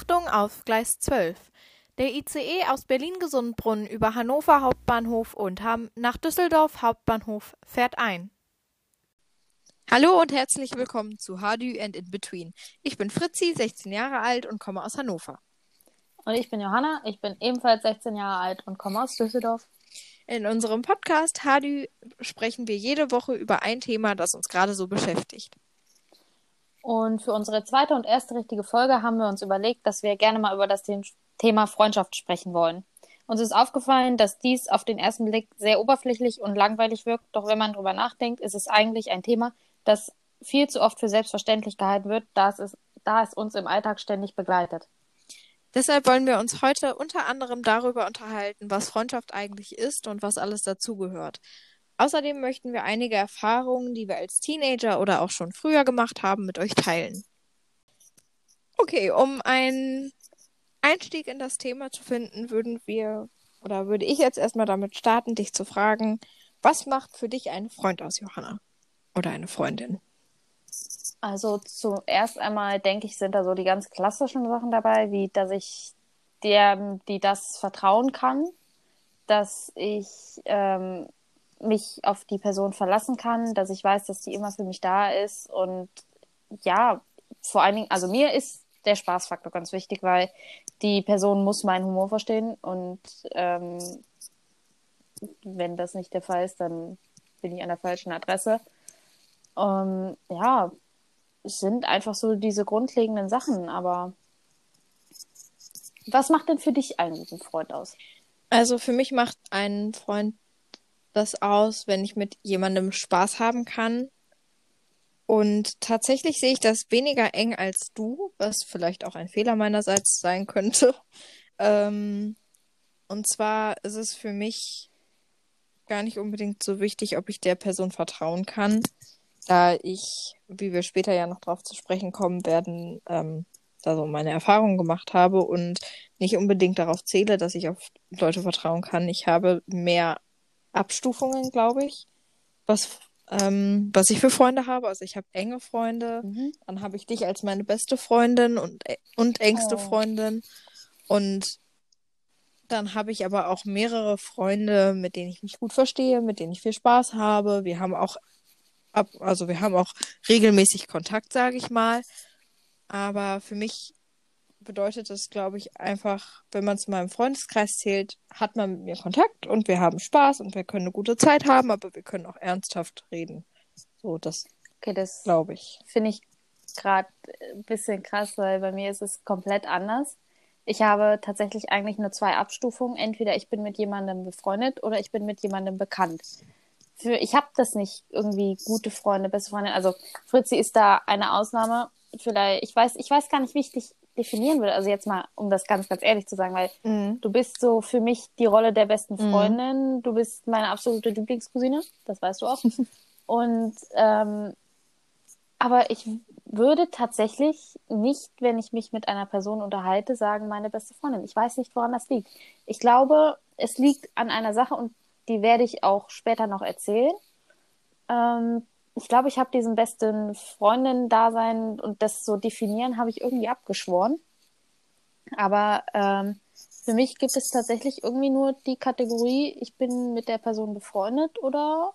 Achtung auf Gleis 12. Der ICE aus Berlin-Gesundbrunnen über Hannover Hauptbahnhof und Hamm nach Düsseldorf Hauptbahnhof fährt ein. Hallo und herzlich willkommen zu Hardü and In Between. Ich bin Fritzi, 16 Jahre alt und komme aus Hannover. Und ich bin Johanna, ich bin ebenfalls 16 Jahre alt und komme aus Düsseldorf. In unserem Podcast Hardü sprechen wir jede Woche über ein Thema, das uns gerade so beschäftigt. Und für unsere zweite und erste richtige Folge haben wir uns überlegt, dass wir gerne mal über das Thema Freundschaft sprechen wollen. Uns ist aufgefallen, dass dies auf den ersten Blick sehr oberflächlich und langweilig wirkt, doch wenn man drüber nachdenkt, ist es eigentlich ein Thema, das viel zu oft für selbstverständlich gehalten wird, da es, ist, da es uns im Alltag ständig begleitet. Deshalb wollen wir uns heute unter anderem darüber unterhalten, was Freundschaft eigentlich ist und was alles dazugehört. Außerdem möchten wir einige Erfahrungen, die wir als Teenager oder auch schon früher gemacht haben, mit euch teilen. Okay, um einen Einstieg in das Thema zu finden, würden wir oder würde ich jetzt erstmal damit starten, dich zu fragen, was macht für dich einen Freund aus, Johanna? Oder eine Freundin? Also zuerst einmal denke ich, sind da so die ganz klassischen Sachen dabei, wie dass ich der, die das vertrauen kann, dass ich ähm, mich auf die Person verlassen kann, dass ich weiß, dass die immer für mich da ist und ja, vor allen Dingen, also mir ist der Spaßfaktor ganz wichtig, weil die Person muss meinen Humor verstehen und ähm, wenn das nicht der Fall ist, dann bin ich an der falschen Adresse. Ähm, ja, es sind einfach so diese grundlegenden Sachen, aber was macht denn für dich einen guten Freund aus? Also für mich macht ein Freund das aus, wenn ich mit jemandem Spaß haben kann. Und tatsächlich sehe ich das weniger eng als du, was vielleicht auch ein Fehler meinerseits sein könnte. Ähm, und zwar ist es für mich gar nicht unbedingt so wichtig, ob ich der Person vertrauen kann, da ich, wie wir später ja noch drauf zu sprechen kommen werden, ähm, da so meine Erfahrungen gemacht habe und nicht unbedingt darauf zähle, dass ich auf Leute vertrauen kann. Ich habe mehr Abstufungen, glaube ich, was, ähm, was ich für Freunde habe. Also ich habe enge Freunde, mhm. dann habe ich dich als meine beste Freundin und, und engste oh. Freundin. Und dann habe ich aber auch mehrere Freunde, mit denen ich mich gut verstehe, mit denen ich viel Spaß habe. Wir haben auch ab, also wir haben auch regelmäßig Kontakt, sage ich mal. Aber für mich bedeutet das, glaube ich, einfach, wenn man zu meinem Freundeskreis zählt, hat man mit mir Kontakt und wir haben Spaß und wir können eine gute Zeit haben, aber wir können auch ernsthaft reden. So, das, okay, das glaube ich. Finde ich gerade ein bisschen krass, weil bei mir ist es komplett anders. Ich habe tatsächlich eigentlich nur zwei Abstufungen. Entweder ich bin mit jemandem befreundet oder ich bin mit jemandem bekannt. Für, ich habe das nicht irgendwie gute Freunde, beste Freunde. Also Fritzi ist da eine Ausnahme. Vielleicht, ich weiß, ich weiß gar nicht, wie ich dich definieren würde. Also jetzt mal, um das ganz, ganz ehrlich zu sagen, weil mhm. du bist so für mich die Rolle der besten mhm. Freundin. Mhm. Du bist meine absolute Lieblingscousine. Das weißt du auch. Und ähm, aber ich würde tatsächlich nicht, wenn ich mich mit einer Person unterhalte, sagen, meine beste Freundin. Ich weiß nicht, woran das liegt. Ich glaube, es liegt an einer Sache und die werde ich auch später noch erzählen. Ähm, ich glaube, ich habe diesen besten Freundin-Dasein und das so definieren, habe ich irgendwie abgeschworen. Aber ähm, für mich gibt es tatsächlich irgendwie nur die Kategorie, ich bin mit der Person befreundet oder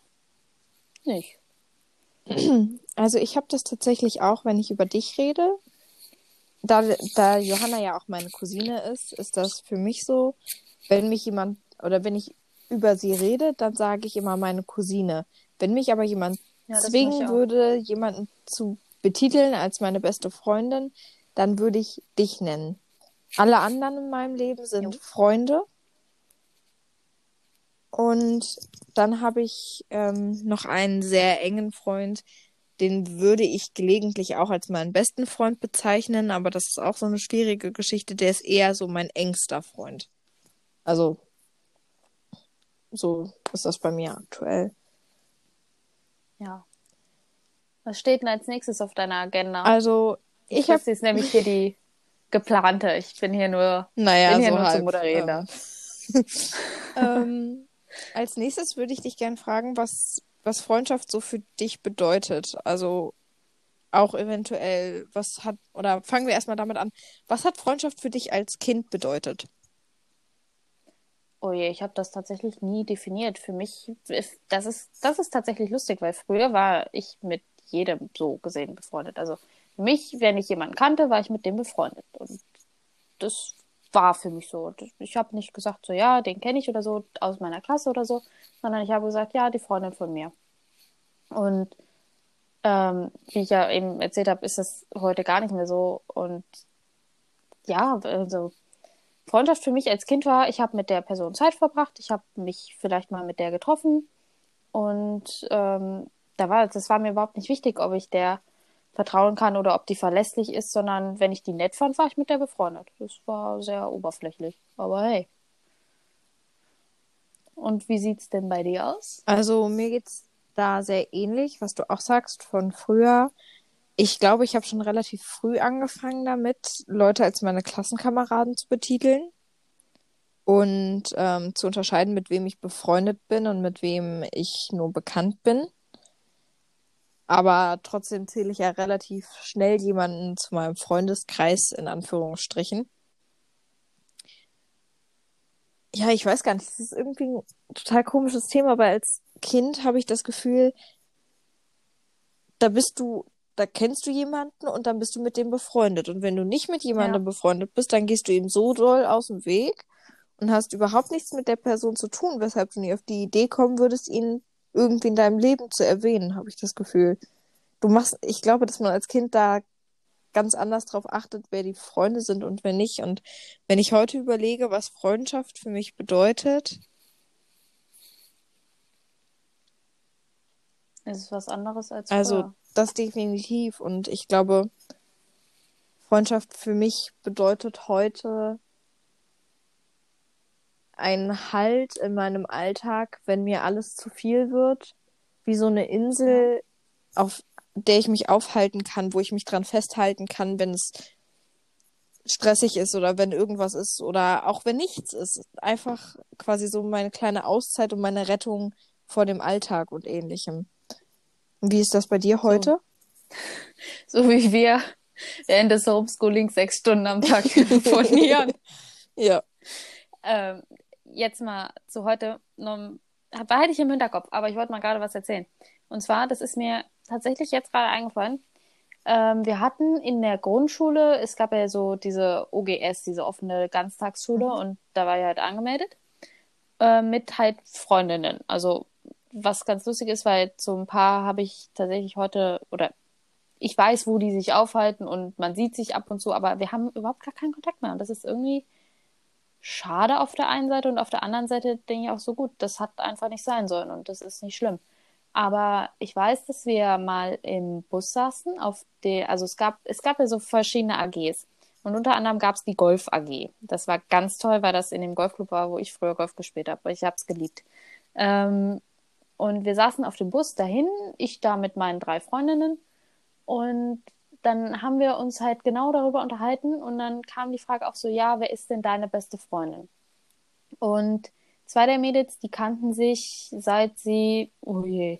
nicht. Also ich habe das tatsächlich auch, wenn ich über dich rede. Da, da Johanna ja auch meine Cousine ist, ist das für mich so, wenn mich jemand oder wenn ich über sie rede, dann sage ich immer meine Cousine. Wenn mich aber jemand ja, zwingen würde, jemanden zu betiteln als meine beste Freundin, dann würde ich dich nennen. Alle anderen in meinem Leben sind jo. Freunde. Und dann habe ich ähm, noch einen sehr engen Freund, den würde ich gelegentlich auch als meinen besten Freund bezeichnen, aber das ist auch so eine schwierige Geschichte. Der ist eher so mein engster Freund. Also, so ist das bei mir aktuell. Ja. Was steht denn als nächstes auf deiner Agenda? Also, ich habe. Das ist nämlich hier die geplante. Ich bin hier nur, naja, bin hier so nur halb, zum Moderieren. Ähm, ähm, als nächstes würde ich dich gerne fragen, was, was Freundschaft so für dich bedeutet. Also auch eventuell, was hat, oder fangen wir erstmal damit an, was hat Freundschaft für dich als Kind bedeutet? Oh je, ich habe das tatsächlich nie definiert. Für mich das ist das ist tatsächlich lustig, weil früher war ich mit jedem so gesehen befreundet. Also für mich, wenn ich jemanden kannte, war ich mit dem befreundet und das war für mich so. Ich habe nicht gesagt so ja, den kenne ich oder so aus meiner Klasse oder so, sondern ich habe gesagt ja, die Freundin von mir. Und ähm, wie ich ja eben erzählt habe, ist das heute gar nicht mehr so und ja, also Freundschaft für mich als Kind war, ich habe mit der Person Zeit verbracht, ich habe mich vielleicht mal mit der getroffen und ähm, da war, das war mir überhaupt nicht wichtig, ob ich der vertrauen kann oder ob die verlässlich ist, sondern wenn ich die nett fand, war ich mit der befreundet. Das war sehr oberflächlich, aber hey. Und wie sieht's denn bei dir aus? Also mir geht's da sehr ähnlich, was du auch sagst von früher. Ich glaube, ich habe schon relativ früh angefangen damit, Leute als meine Klassenkameraden zu betiteln und ähm, zu unterscheiden, mit wem ich befreundet bin und mit wem ich nur bekannt bin. Aber trotzdem zähle ich ja relativ schnell jemanden zu meinem Freundeskreis in Anführungsstrichen. Ja, ich weiß gar nicht, das ist irgendwie ein total komisches Thema, weil als Kind habe ich das Gefühl, da bist du da kennst du jemanden und dann bist du mit dem befreundet. Und wenn du nicht mit jemandem ja. befreundet bist, dann gehst du ihm so doll aus dem Weg und hast überhaupt nichts mit der Person zu tun, weshalb du nie auf die Idee kommen würdest, ihn irgendwie in deinem Leben zu erwähnen, habe ich das Gefühl. Du machst, ich glaube, dass man als Kind da ganz anders drauf achtet, wer die Freunde sind und wer nicht. Und wenn ich heute überlege, was Freundschaft für mich bedeutet, ist es was anderes als also früher. Das definitiv. Und ich glaube, Freundschaft für mich bedeutet heute ein Halt in meinem Alltag, wenn mir alles zu viel wird, wie so eine Insel, auf der ich mich aufhalten kann, wo ich mich dran festhalten kann, wenn es stressig ist oder wenn irgendwas ist oder auch wenn nichts ist. Einfach quasi so meine kleine Auszeit und meine Rettung vor dem Alltag und ähnlichem. Wie ist das bei dir heute? So, so wie wir während des Homeschoolings sechs Stunden am Tag telefonieren. ja. Ähm, jetzt mal zu heute, behalte ich im Hinterkopf, aber ich wollte mal gerade was erzählen. Und zwar, das ist mir tatsächlich jetzt gerade eingefallen. Ähm, wir hatten in der Grundschule, es gab ja so diese OGS, diese offene Ganztagsschule, mhm. und da war ich halt angemeldet. Äh, mit halt Freundinnen. Also was ganz lustig ist, weil so ein paar habe ich tatsächlich heute oder ich weiß, wo die sich aufhalten und man sieht sich ab und zu, aber wir haben überhaupt gar keinen Kontakt mehr. Und das ist irgendwie schade auf der einen Seite und auf der anderen Seite denke ich auch so gut, das hat einfach nicht sein sollen und das ist nicht schlimm. Aber ich weiß, dass wir mal im Bus saßen, auf der, also es gab, es gab ja so verschiedene AGs. Und unter anderem gab es die Golf AG. Das war ganz toll, weil das in dem Golfclub war, wo ich früher Golf gespielt habe. Ich habe es geliebt. Ähm, und wir saßen auf dem Bus dahin, ich da mit meinen drei Freundinnen. Und dann haben wir uns halt genau darüber unterhalten. Und dann kam die Frage auch so, ja, wer ist denn deine beste Freundin? Und zwei der Mädels, die kannten sich seit sie, oh je,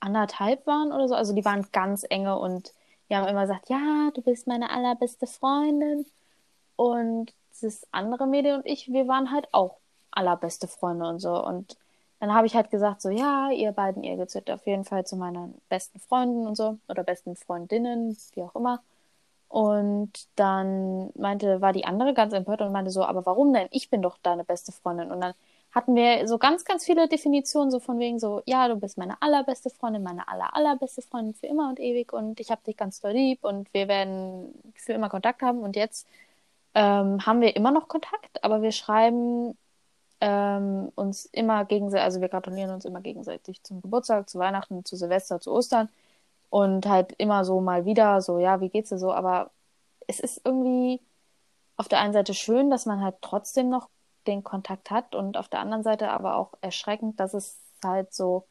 anderthalb waren oder so. Also die waren ganz enge und die haben immer gesagt, ja, du bist meine allerbeste Freundin. Und das andere Mädel und ich, wir waren halt auch allerbeste Freunde und so. Und dann habe ich halt gesagt, so, ja, ihr beiden, ihr gehört auf jeden Fall zu meinen besten Freunden und so, oder besten Freundinnen, wie auch immer. Und dann meinte, war die andere ganz empört und meinte so, aber warum denn? Ich bin doch deine beste Freundin. Und dann hatten wir so ganz, ganz viele Definitionen, so von wegen so, ja, du bist meine allerbeste Freundin, meine aller, allerbeste Freundin für immer und ewig und ich habe dich ganz doll lieb und wir werden für immer Kontakt haben. Und jetzt ähm, haben wir immer noch Kontakt, aber wir schreiben ähm, uns immer gegenseitig, also wir gratulieren uns immer gegenseitig zum Geburtstag, zu Weihnachten, zu Silvester, zu Ostern und halt immer so mal wieder so, ja, wie geht's dir so? Aber es ist irgendwie auf der einen Seite schön, dass man halt trotzdem noch den Kontakt hat und auf der anderen Seite aber auch erschreckend, dass es halt so,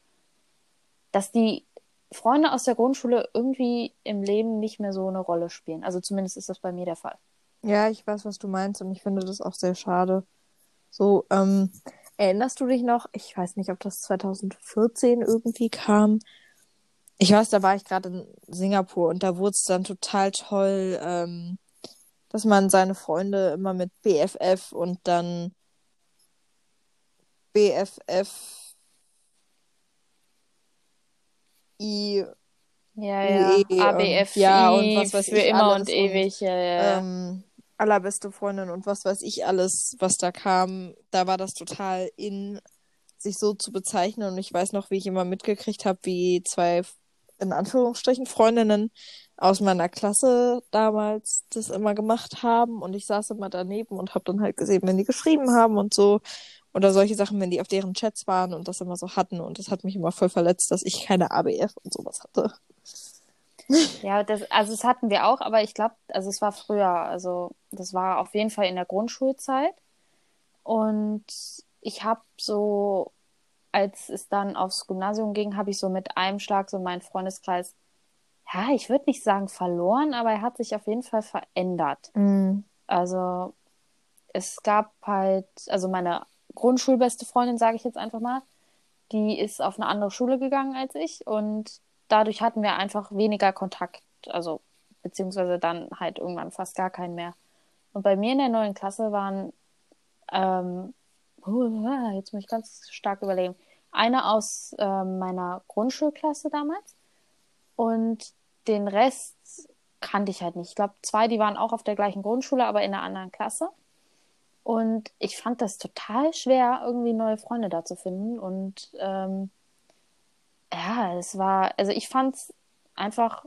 dass die Freunde aus der Grundschule irgendwie im Leben nicht mehr so eine Rolle spielen. Also zumindest ist das bei mir der Fall. Ja, ich weiß, was du meinst und ich finde das auch sehr schade. So, ähm, erinnerst du dich noch? Ich weiß nicht, ob das 2014 irgendwie kam. Ich weiß, da war ich gerade in Singapur und da wurde es dann total toll, ähm, dass man seine Freunde immer mit BFF und dann BFF I ja, ja. Und, ja, und was weiß für ich immer und ewig. Ja, ja. ähm, allerbeste Freundin und was weiß ich alles, was da kam. Da war das total in, sich so zu bezeichnen. Und ich weiß noch, wie ich immer mitgekriegt habe, wie zwei, in Anführungsstrichen, Freundinnen aus meiner Klasse damals das immer gemacht haben. Und ich saß immer daneben und habe dann halt gesehen, wenn die geschrieben haben und so. Oder solche Sachen, wenn die auf deren Chats waren und das immer so hatten. Und das hat mich immer voll verletzt, dass ich keine ABF und sowas hatte. Ja, das, also das hatten wir auch, aber ich glaube, also es war früher, also das war auf jeden Fall in der Grundschulzeit. Und ich habe so, als es dann aufs Gymnasium ging, habe ich so mit einem Schlag so meinen Freundeskreis, ja, ich würde nicht sagen verloren, aber er hat sich auf jeden Fall verändert. Mhm. Also es gab halt, also meine Grundschulbeste Freundin, sage ich jetzt einfach mal, die ist auf eine andere Schule gegangen als ich und dadurch hatten wir einfach weniger Kontakt, also beziehungsweise dann halt irgendwann fast gar keinen mehr. Und bei mir in der neuen Klasse waren, ähm, oh, jetzt muss ich ganz stark überlegen, eine aus ähm, meiner Grundschulklasse damals und den Rest kannte ich halt nicht. Ich glaube, zwei, die waren auch auf der gleichen Grundschule, aber in einer anderen Klasse. Und ich fand das total schwer, irgendwie neue Freunde da zu finden. Und ähm, ja, es war, also ich fand es einfach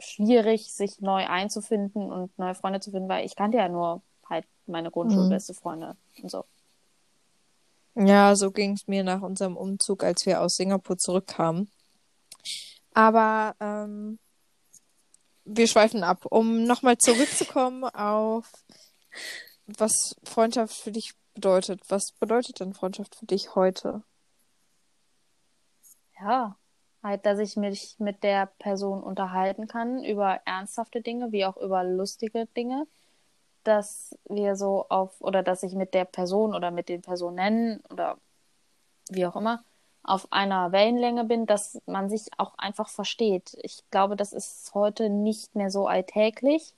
schwierig, sich neu einzufinden und neue Freunde zu finden, weil ich kannte ja nur halt meine Grundschulbeste mhm. Freunde und so. Ja, so ging es mir nach unserem Umzug, als wir aus Singapur zurückkamen. Aber ähm, wir schweifen ab. Um nochmal zurückzukommen auf was Freundschaft für dich bedeutet. Was bedeutet denn Freundschaft für dich heute? Ja, halt, dass ich mich mit der Person unterhalten kann über ernsthafte Dinge wie auch über lustige Dinge. Dass wir so auf, oder dass ich mit der Person oder mit den Personen oder wie auch immer auf einer Wellenlänge bin, dass man sich auch einfach versteht. Ich glaube, das ist heute nicht mehr so alltäglich.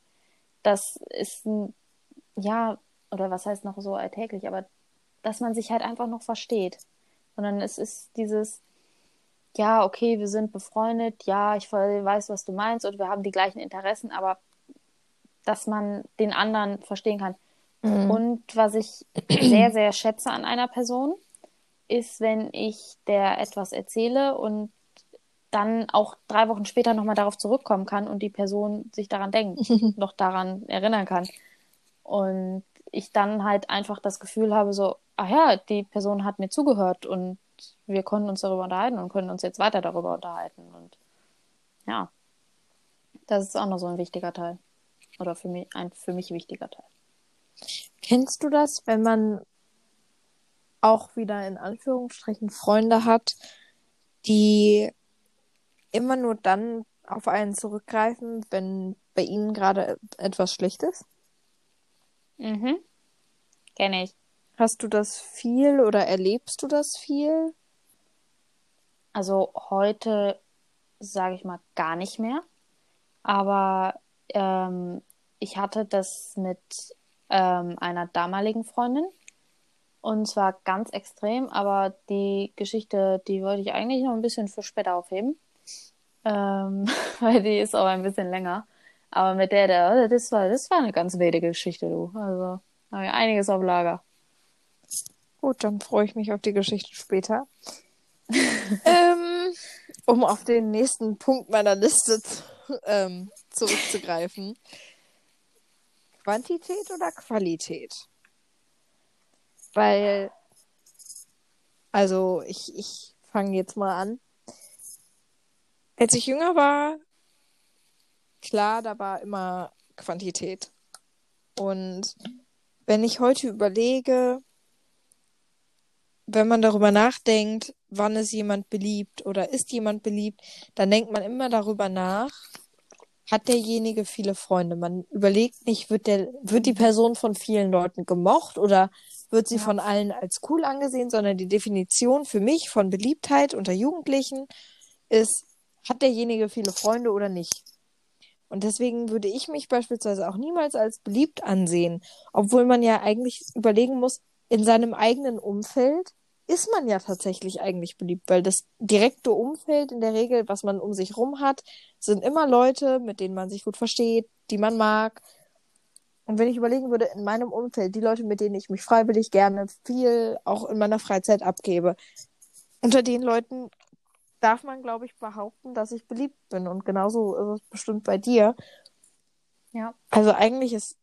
Das ist ein ja, oder was heißt noch so alltäglich, aber dass man sich halt einfach noch versteht. Sondern es ist dieses, ja, okay, wir sind befreundet, ja, ich weiß, was du meinst und wir haben die gleichen Interessen, aber dass man den anderen verstehen kann. Mhm. Und was ich sehr, sehr schätze an einer Person, ist, wenn ich der etwas erzähle und dann auch drei Wochen später nochmal darauf zurückkommen kann und die Person sich daran denkt, noch daran erinnern kann. Und ich dann halt einfach das Gefühl habe, so, ach ja, die Person hat mir zugehört und wir konnten uns darüber unterhalten und können uns jetzt weiter darüber unterhalten. Und ja, das ist auch noch so ein wichtiger Teil. Oder für mich ein für mich wichtiger Teil. Kennst du das, wenn man auch wieder in Anführungsstrichen Freunde hat, die immer nur dann auf einen zurückgreifen, wenn bei ihnen gerade etwas schlecht ist? Mhm. Kenne ich. Hast du das viel oder erlebst du das viel? Also heute sage ich mal gar nicht mehr. Aber ähm, ich hatte das mit ähm, einer damaligen Freundin. Und zwar ganz extrem, aber die Geschichte, die wollte ich eigentlich noch ein bisschen für später aufheben. Ähm, weil die ist auch ein bisschen länger. Aber mit der, der, das war, das war eine ganz wilde Geschichte, du. Also, haben wir einiges auf Lager. Gut, dann freue ich mich auf die Geschichte später. ähm, um auf den nächsten Punkt meiner Liste zu, ähm, zurückzugreifen. Quantität oder Qualität? Weil, also ich, ich fange jetzt mal an. Als ich jünger war, klar, da war immer Quantität. Und wenn ich heute überlege, wenn man darüber nachdenkt, wann ist jemand beliebt oder ist jemand beliebt, dann denkt man immer darüber nach, hat derjenige viele Freunde. Man überlegt nicht, wird der, wird die Person von vielen Leuten gemocht oder wird sie ja. von allen als cool angesehen, sondern die Definition für mich von Beliebtheit unter Jugendlichen ist, hat derjenige viele Freunde oder nicht. Und deswegen würde ich mich beispielsweise auch niemals als beliebt ansehen, obwohl man ja eigentlich überlegen muss, in seinem eigenen Umfeld ist man ja tatsächlich eigentlich beliebt, weil das direkte Umfeld in der Regel, was man um sich rum hat, sind immer Leute, mit denen man sich gut versteht, die man mag. Und wenn ich überlegen würde, in meinem Umfeld, die Leute, mit denen ich mich freiwillig gerne viel auch in meiner Freizeit abgebe, unter den Leuten darf man, glaube ich, behaupten, dass ich beliebt bin. Und genauso ist es bestimmt bei dir. Ja. Also eigentlich ist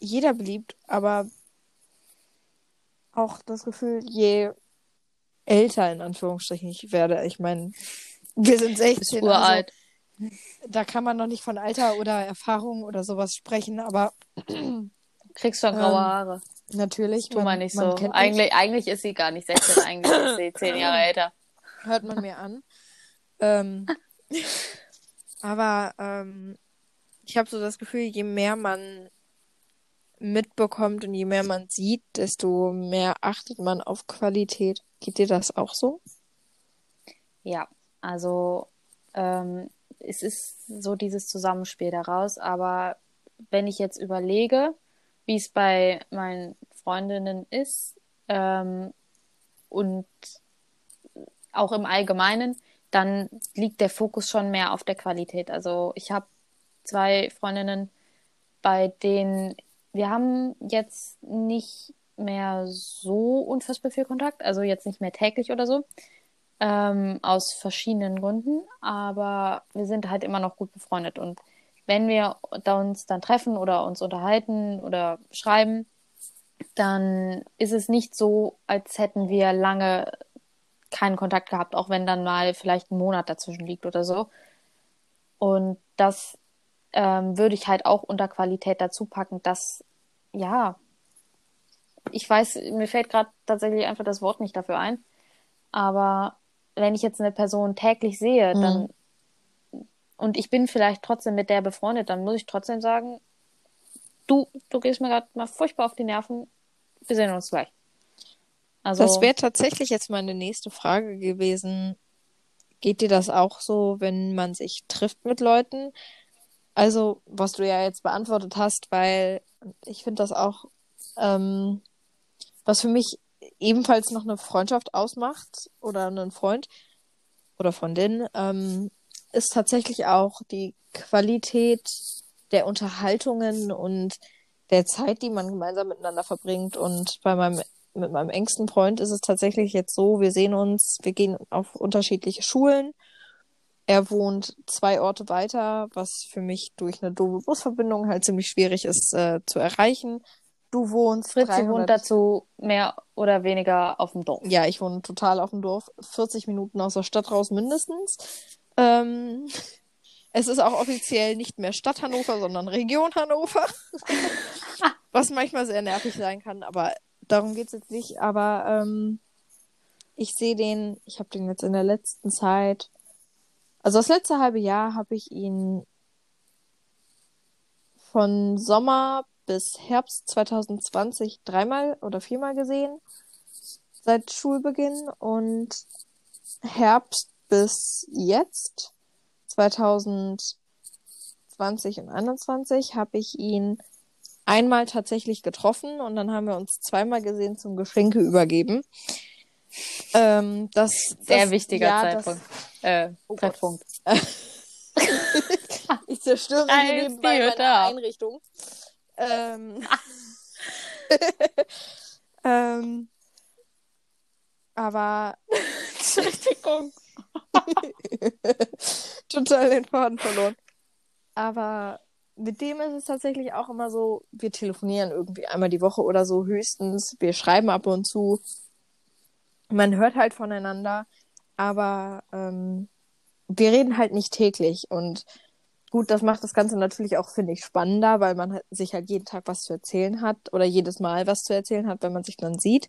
jeder beliebt, aber auch das Gefühl, je älter in Anführungsstrichen ich werde, ich meine, wir sind 16. uralt. Also, da kann man noch nicht von Alter oder Erfahrung oder sowas sprechen, aber Kriegst du graue Haare. natürlich. Tu mal nicht so. Eigentlich, eigentlich ist sie gar nicht 16, eigentlich ist sie 10 Jahre älter. hört man mir an. ähm, aber ähm, ich habe so das Gefühl, je mehr man mitbekommt und je mehr man sieht, desto mehr achtet man auf Qualität. Geht dir das auch so? Ja, also ähm, es ist so dieses Zusammenspiel daraus, aber wenn ich jetzt überlege, wie es bei meinen Freundinnen ist ähm, und auch im Allgemeinen, dann liegt der Fokus schon mehr auf der Qualität. Also ich habe zwei Freundinnen, bei denen wir haben jetzt nicht mehr so unfassbar viel Kontakt, also jetzt nicht mehr täglich oder so, ähm, aus verschiedenen Gründen, aber wir sind halt immer noch gut befreundet und wenn wir uns dann treffen oder uns unterhalten oder schreiben, dann ist es nicht so, als hätten wir lange keinen Kontakt gehabt, auch wenn dann mal vielleicht ein Monat dazwischen liegt oder so. Und das ähm, würde ich halt auch unter Qualität dazu packen, dass, ja, ich weiß, mir fällt gerade tatsächlich einfach das Wort nicht dafür ein, aber wenn ich jetzt eine Person täglich sehe, Mhm. dann und ich bin vielleicht trotzdem mit der befreundet, dann muss ich trotzdem sagen, du, du gehst mir gerade mal furchtbar auf die Nerven, wir sehen uns gleich. Also, Das wäre tatsächlich jetzt meine nächste Frage gewesen. Geht dir das auch so, wenn man sich trifft mit Leuten? Also, was du ja jetzt beantwortet hast, weil ich finde das auch, ähm, was für mich ebenfalls noch eine Freundschaft ausmacht oder einen Freund oder Freundin, ähm, ist tatsächlich auch die Qualität der Unterhaltungen und der Zeit, die man gemeinsam miteinander verbringt. Und bei meinem, mit meinem engsten Freund ist es tatsächlich jetzt so, wir sehen uns, wir gehen auf unterschiedliche Schulen. Er wohnt zwei Orte weiter, was für mich durch eine doofe Busverbindung halt ziemlich schwierig ist äh, zu erreichen. Du wohnst Fritzi 300 wohnt dazu mehr oder weniger auf dem Dorf. ja, ich wohne total auf dem Dorf, 40 Minuten aus der Stadt raus mindestens. Ähm, es ist auch offiziell nicht mehr Stadt Hannover, sondern Region Hannover. Was manchmal sehr nervig sein kann, aber darum geht's jetzt nicht. Aber ähm, ich sehe den, ich habe den jetzt in der letzten Zeit, also das letzte halbe Jahr habe ich ihn von Sommer bis Herbst 2020 dreimal oder viermal gesehen seit Schulbeginn und Herbst bis jetzt 2020 und 2021 habe ich ihn einmal tatsächlich getroffen und dann haben wir uns zweimal gesehen zum Geschenke übergeben. Ähm, das, Sehr das, wichtiger ja, Zeitpunkt. Äh, Oh. Treffpunkt. Ich zerstöre hier die nebenbei meine. Einrichtung. Ähm, ähm, aber Entschuldigung. total den Faden verloren. Aber mit dem ist es tatsächlich auch immer so, wir telefonieren irgendwie einmal die Woche oder so höchstens. Wir schreiben ab und zu. Man hört halt voneinander, aber ähm, wir reden halt nicht täglich. Und gut, das macht das Ganze natürlich auch, finde ich, spannender, weil man halt- sich halt jeden Tag was zu erzählen hat oder jedes Mal was zu erzählen hat, wenn man sich dann sieht.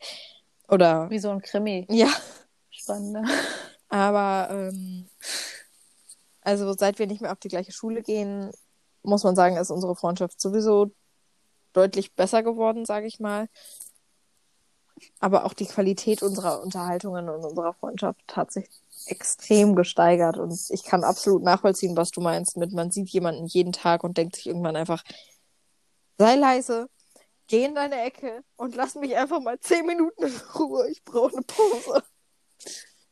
Oder Wie so ein Krimi. ja, Spannend. aber ähm, also seit wir nicht mehr auf die gleiche Schule gehen, muss man sagen, ist unsere Freundschaft sowieso deutlich besser geworden, sage ich mal. Aber auch die Qualität unserer Unterhaltungen und unserer Freundschaft hat sich extrem gesteigert. Und ich kann absolut nachvollziehen, was du meinst mit, man sieht jemanden jeden Tag und denkt sich irgendwann einfach, sei leise, geh in deine Ecke und lass mich einfach mal zehn Minuten in Ruhe. Ich brauche eine Pause.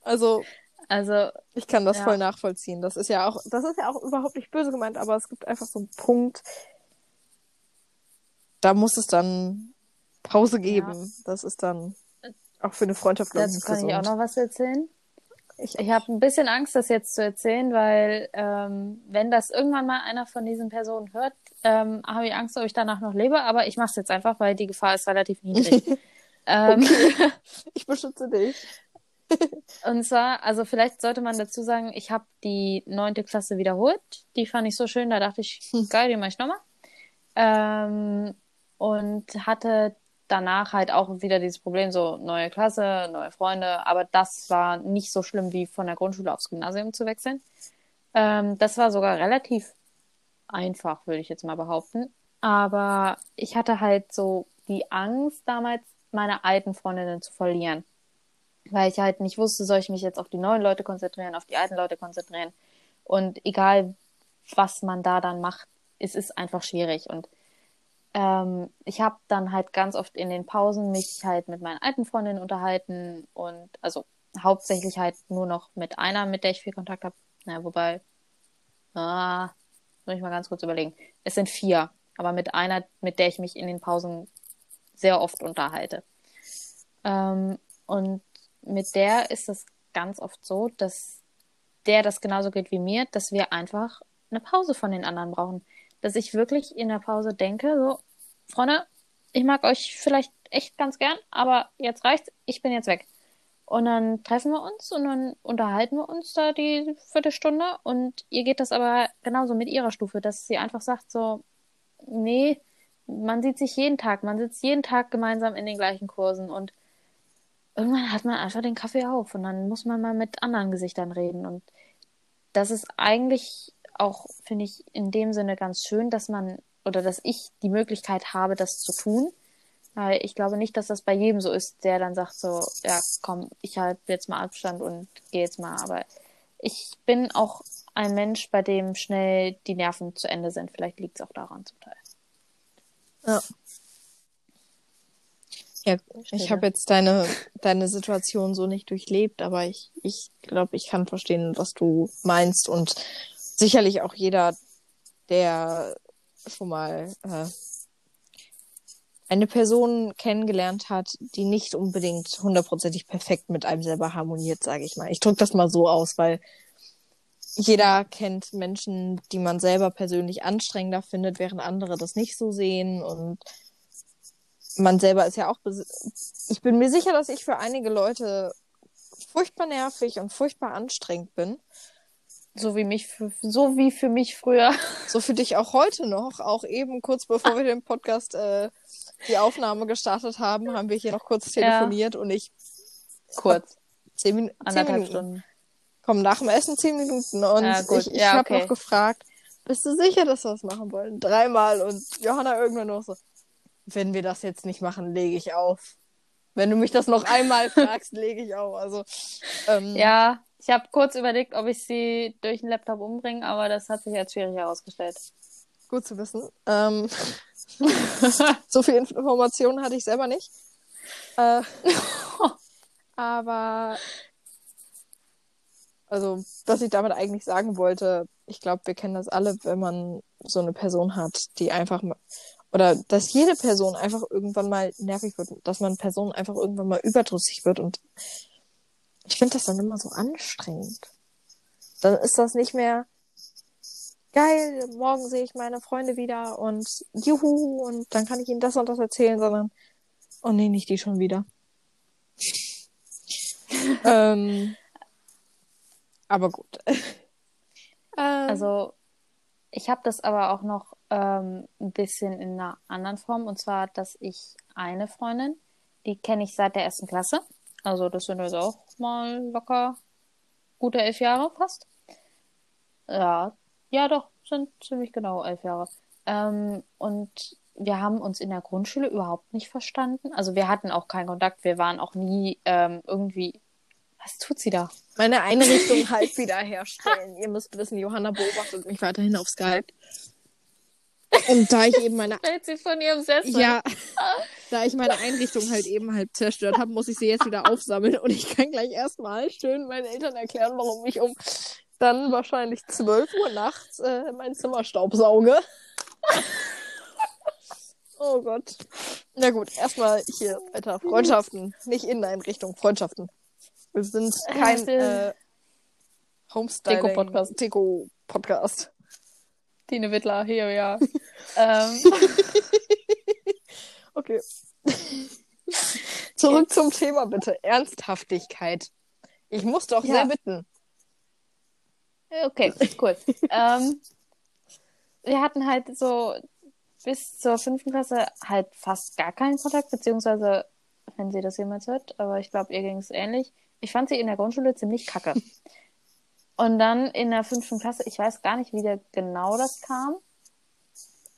Also, Also, ich kann das Ja. voll nachvollziehen. Das ist ja auch, das ist ja auch überhaupt nicht böse gemeint, aber es gibt einfach so einen Punkt, da muss es dann Pause geben. Das ist dann auch für eine Freundschaft, glaube ich, dazu kann ich auch noch was erzählen. Ich, Ich habe ein bisschen Angst, das jetzt zu erzählen, weil ähm, wenn das irgendwann mal einer von diesen Personen hört, ähm, habe ich Angst, ob ich danach noch lebe. Aber ich mache es jetzt einfach, weil die Gefahr ist relativ niedrig. ähm, ich beschütze dich. Und zwar, also vielleicht sollte man dazu sagen, ich habe die neunte Klasse wiederholt. Die fand ich so schön, da dachte ich, Hm. geil, die mache ich nochmal. Ähm, und hatte danach halt auch wieder dieses Problem, so neue Klasse, neue Freunde. Aber das war nicht so schlimm, wie von der Grundschule aufs Gymnasium zu wechseln. Ähm, das war sogar relativ einfach, würde ich jetzt mal behaupten. Aber ich hatte halt so die Angst damals, meine alten Freundinnen zu verlieren weil ich halt nicht wusste, soll ich mich jetzt auf die neuen Leute konzentrieren, auf die alten Leute konzentrieren. Und egal, was man da dann macht, es ist einfach schwierig. Und ähm, ich habe dann halt ganz oft in den Pausen mich halt mit meinen alten Freundinnen unterhalten und also hauptsächlich halt nur noch mit einer, mit der ich viel Kontakt habe. Naja, wobei, ah, muss ich mal ganz kurz überlegen. Es sind vier, aber mit einer, mit der ich mich in den Pausen sehr oft unterhalte. Ähm, und mit der ist es ganz oft so, dass der das genauso geht wie mir, dass wir einfach eine Pause von den anderen brauchen. Dass ich wirklich in der Pause denke, so, Freunde, ich mag euch vielleicht echt ganz gern, aber jetzt reicht's, ich bin jetzt weg. Und dann treffen wir uns und dann unterhalten wir uns da die Viertelstunde und ihr geht das aber genauso mit ihrer Stufe, dass sie einfach sagt so, nee, man sieht sich jeden Tag, man sitzt jeden Tag gemeinsam in den gleichen Kursen und irgendwann hat man einfach den Kaffee auf und dann muss man mal mit anderen Gesichtern reden. Und das ist eigentlich auch, finde ich, in dem Sinne ganz schön, dass man oder dass ich die Möglichkeit habe, das zu tun. Weil ich glaube nicht, dass das bei jedem so ist, der dann sagt so, ja, komm, ich halte jetzt mal Abstand und gehe jetzt mal. Aber ich bin auch ein Mensch, bei dem schnell die Nerven zu Ende sind. Vielleicht liegt es auch daran zum Teil. Ja. Ja, ich habe jetzt deine, deine Situation so nicht durchlebt, aber ich, ich glaube, ich kann verstehen, was du meinst und sicherlich auch jeder, der schon mal äh, eine Person kennengelernt hat, die nicht unbedingt hundertprozentig perfekt mit einem selber harmoniert, sage ich mal. Ich drücke das mal so aus, weil jeder kennt Menschen, die man selber persönlich anstrengender findet, während andere das nicht so sehen und man selber ist ja auch. Ich bin mir sicher, dass ich für einige Leute furchtbar nervig und furchtbar anstrengend bin. So wie mich, für, so wie für mich früher. So für dich auch heute noch. Auch eben kurz bevor wir den Podcast, äh, die Aufnahme gestartet haben, haben wir hier noch kurz telefoniert ja. und ich. Kurz. Zehn, Min zehn Minuten. Stunden. Komm, nach dem Essen zehn Minuten. Und Ja, ich, ich Ja, habe okay. noch gefragt, bist du sicher, dass wir das machen wollen? Dreimal. Und Johanna irgendwann noch so, wenn wir das jetzt nicht machen, lege ich auf. Wenn du mich das noch einmal fragst, lege ich auf. Also, ähm, Ja, ich habe kurz überlegt, ob ich sie durch den Laptop umbringe, aber das hat sich als schwierig herausgestellt. gut zu wissen. Ähm, so viel Informationen hatte ich selber nicht. Äh, aber, also, was ich damit eigentlich sagen wollte, ich glaube, wir kennen das alle, wenn man so eine Person hat, die einfach mal, oder dass jede Person einfach irgendwann mal nervig wird, dass man Personen einfach irgendwann mal überdrüssig wird und ich finde das dann immer so anstrengend. Dann ist das nicht mehr geil, morgen sehe ich meine Freunde wieder und juhu und dann kann ich ihnen das und das erzählen, sondern oh nee, nicht die schon wieder. ähm, aber gut. ähm, Also, ich habe das aber auch noch ähm, ein bisschen in einer anderen Form. Und zwar, dass ich eine Freundin, die kenne ich seit der ersten Klasse. Also, das sind jetzt auch mal locker gute elf Jahre fast. Ja, ja, doch, sind ziemlich genau elf Jahre. Ähm, und wir haben uns in der Grundschule überhaupt nicht verstanden. Also wir hatten auch keinen Kontakt. Wir waren auch nie ähm, irgendwie. Was tut sie da? Meine Einrichtung halt wiederherstellen. Ihr müsst wissen, Johanna beobachtet mich weiterhin auf Skype. Und da ich eben meine Fällt sie von ihrem Sessel? ja, da ich meine Einrichtung halt eben halt zerstört habe, muss ich sie jetzt wieder aufsammeln und ich kann gleich erstmal schön meinen Eltern erklären, warum ich um dann wahrscheinlich 12 Uhr nachts äh, mein Zimmer staubsauge. oh Gott. Na gut, erstmal hier weiter. Freundschaften. Nicht Inneneinrichtung, Freundschaften. Wir sind kein äh, Homestyling Deko-Podcast. Tine Wittler, hier, ja. ähm, Okay. Zurück zum Thema bitte. Ernsthaftigkeit. Ich muss doch Ja. sehr bitten. okay, cool. ähm, wir hatten halt so bis zur fünften Klasse halt fast gar keinen Kontakt, beziehungsweise, wenn sie das jemals hört, aber ich glaube, ihr ging es ähnlich. Ich fand sie in der Grundschule ziemlich kacke. Und dann in der fünften Klasse, ich weiß gar nicht, wie der genau das kam,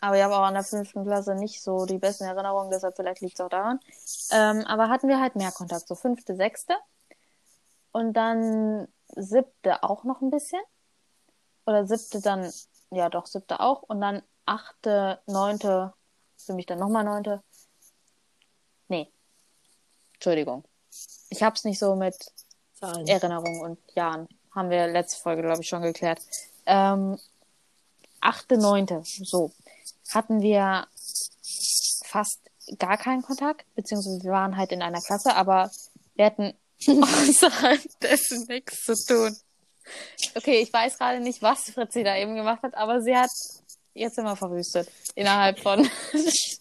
aber ich habe auch in der fünften Klasse nicht so die besten Erinnerungen, deshalb vielleicht liegt es auch daran. Ähm, aber hatten wir halt mehr Kontakt, so fünfte, sechste. Und dann siebte auch noch ein bisschen. Oder siebte dann, ja doch, siebte auch. Und dann achte, neunte, für mich dann nochmal neunte. Nee. Entschuldigung. Ich hab's nicht so mit Zahlen. Erinnerungen und Jahren. Haben wir letzte Folge, glaube ich, schon geklärt. Ähm, achte, neunte, so. Hatten wir fast gar keinen Kontakt, beziehungsweise wir waren halt in einer Klasse, aber wir hatten außerhalb dessen nichts zu tun. Okay, ich weiß gerade nicht, was Fritzi da eben gemacht hat, aber sie hat jetzt immer verwüstet. Innerhalb von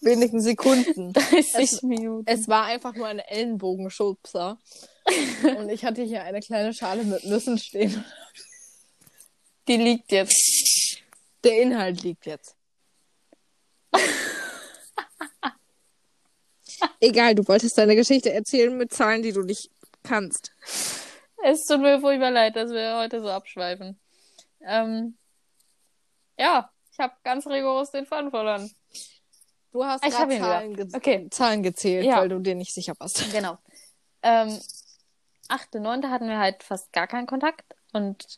Wenigen Sekunden. 30 Es- Minuten. Es war einfach nur ein Ellenbogenschubser. Und ich hatte hier eine kleine Schale mit Nüssen stehen. Die liegt jetzt. Der Inhalt liegt jetzt. Egal, du wolltest deine Geschichte erzählen mit Zahlen, die du nicht kannst. Es tut mir furchtbar leid, dass wir heute so abschweifen. Ähm, ja, ich habe ganz rigoros den Faden verloren. Du hast Ich hab Zahlen, ge Okay. Zahlen gezählt, Ja. weil du dir nicht sicher warst. Genau. Ähm, achte, neunte hatten wir halt fast gar keinen Kontakt und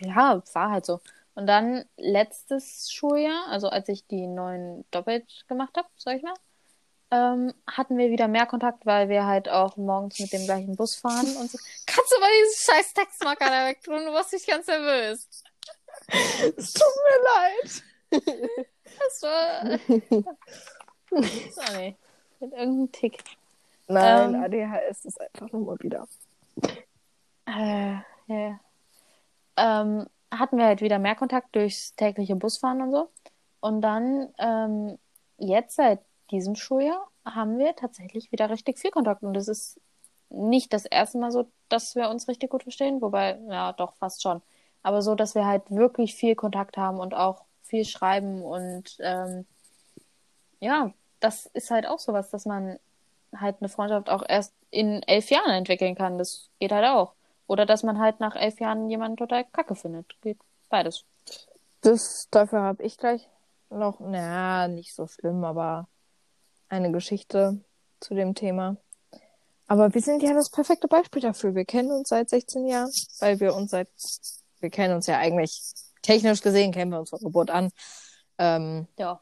ja, war halt so. Und dann letztes Schuljahr, also als ich die neuen doppelt gemacht habe, sag ich mal, ähm, hatten wir wieder mehr Kontakt, weil wir halt auch morgens mit dem gleichen Bus fahren und so. Kannst du mal diesen scheiß Textmarker da wegtun? Du machst mich ganz nervös. Es tut mir leid. Das war. so, nee. Mit irgendeinem Tick. Nein, Ähm. ADHS ist einfach nur mal wieder. Äh, ja. Ähm, hatten wir halt wieder mehr Kontakt durchs tägliche Busfahren und so. Und dann, ähm, jetzt seit diesem Schuljahr, haben wir tatsächlich wieder richtig viel Kontakt. Und es ist nicht das erste Mal so, dass wir uns richtig gut verstehen. Wobei, ja, doch, fast schon. Aber so, dass wir halt wirklich viel Kontakt haben und auch viel schreiben. Und ähm, ja, das ist halt auch sowas, dass man halt eine Freundschaft auch erst in elf Jahren entwickeln kann. Das geht halt auch. Oder dass man halt nach elf Jahren jemanden total kacke findet. Geht beides. Das, dafür habe ich gleich noch, naja, nicht so schlimm, aber eine Geschichte zu dem Thema. Aber wir sind ja das perfekte Beispiel dafür. Wir kennen uns seit 16 Jahren, weil wir uns seit, wir kennen uns ja eigentlich, technisch gesehen kennen wir uns von Geburt an. Ähm, Ja,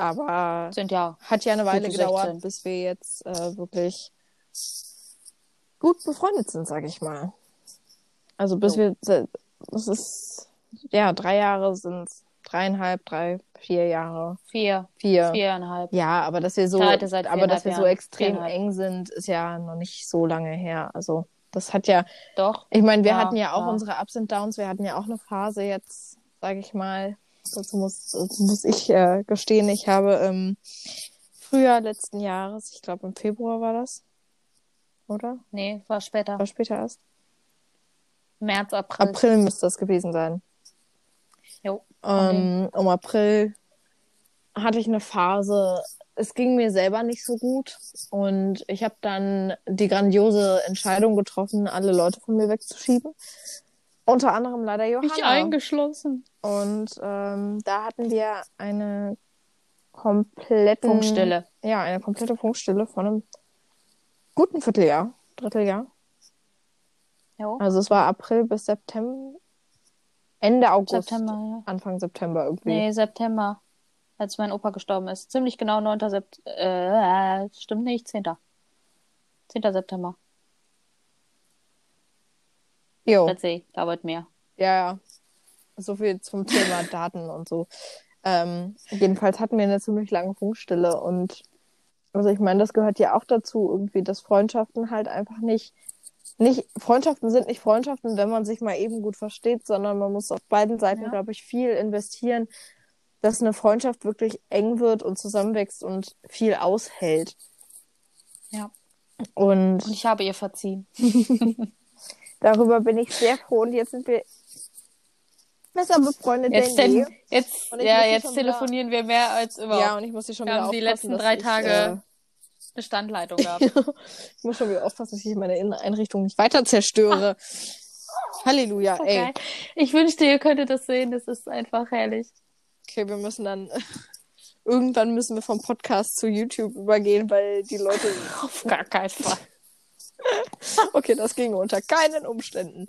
aber sind ja. hat ja eine Weile gedauert, 16. bis wir jetzt äh, wirklich gut befreundet sind, sag ich mal. Also bis Jo. wir, das ist, ja, drei Jahre sind dreieinhalb, drei, vier Jahre, Vier, vier. viereinhalb. Ja, aber dass wir so, aber dass wir so extrem eng sind, ist ja noch nicht so lange her. Also das hat ja, Doch. ich meine, wir Ja, hatten ja auch ja. unsere Ups und Downs. Wir hatten ja auch eine Phase jetzt, sage ich mal. Dazu muss, muss ich äh, gestehen, ich habe im Frühjahr letzten Jahres, ich glaube im Februar war das, oder? Nee, war später. War später erst? März, April. April müsste das gewesen sein. Jo. Ähm, um April hatte ich eine Phase, es ging mir selber nicht so gut und ich habe dann die grandiose Entscheidung getroffen, alle Leute von mir wegzuschieben. Unter anderem leider Johanna. eingeschlossen. Und ähm, da hatten wir eine kompletten Funkstille. Ja, eine komplette Funkstille von einem guten Vierteljahr, Dritteljahr. Jo. Also es war April bis September, Ende August, September, ja. Anfang September irgendwie. Nee, September, als mein Opa gestorben ist. Ziemlich genau 9. September. Äh, stimmt nicht, 10. 10. September. Jo, see, dauert mehr. ja, ja. So viel zum Thema Daten und so. Ähm, jedenfalls hatten wir eine ziemlich lange Funkstille und also ich meine, das gehört ja auch dazu, irgendwie, dass Freundschaften halt einfach nicht, nicht, Freundschaften sind nicht Freundschaften, wenn man sich mal eben gut versteht, sondern man muss auf beiden Seiten, Ja. glaube ich, viel investieren, dass eine Freundschaft wirklich eng wird und zusammenwächst und viel aushält. Ja. Und Und ich habe ihr verziehen. darüber bin ich sehr froh und jetzt sind wir besser befreundet Jetzt, denn je. denn, jetzt, ich ja, jetzt schon wieder- telefonieren wir mehr als überhaupt. Ja, und ich muss hier schon Wir wieder haben die aufpassen, letzten dass drei ich, Tage äh, eine Standleitung gehabt. ich muss schon wieder aufpassen, dass ich meine Inneneinrichtung nicht weiter zerstöre. Halleluja, So ey. geil. Ich wünschte, ihr könntet das sehen. Das ist einfach herrlich. Okay, wir müssen dann irgendwann müssen wir vom Podcast zu YouTube übergehen, weil die Leute Auf gar keinen Fall. Okay, das ging unter keinen Umständen.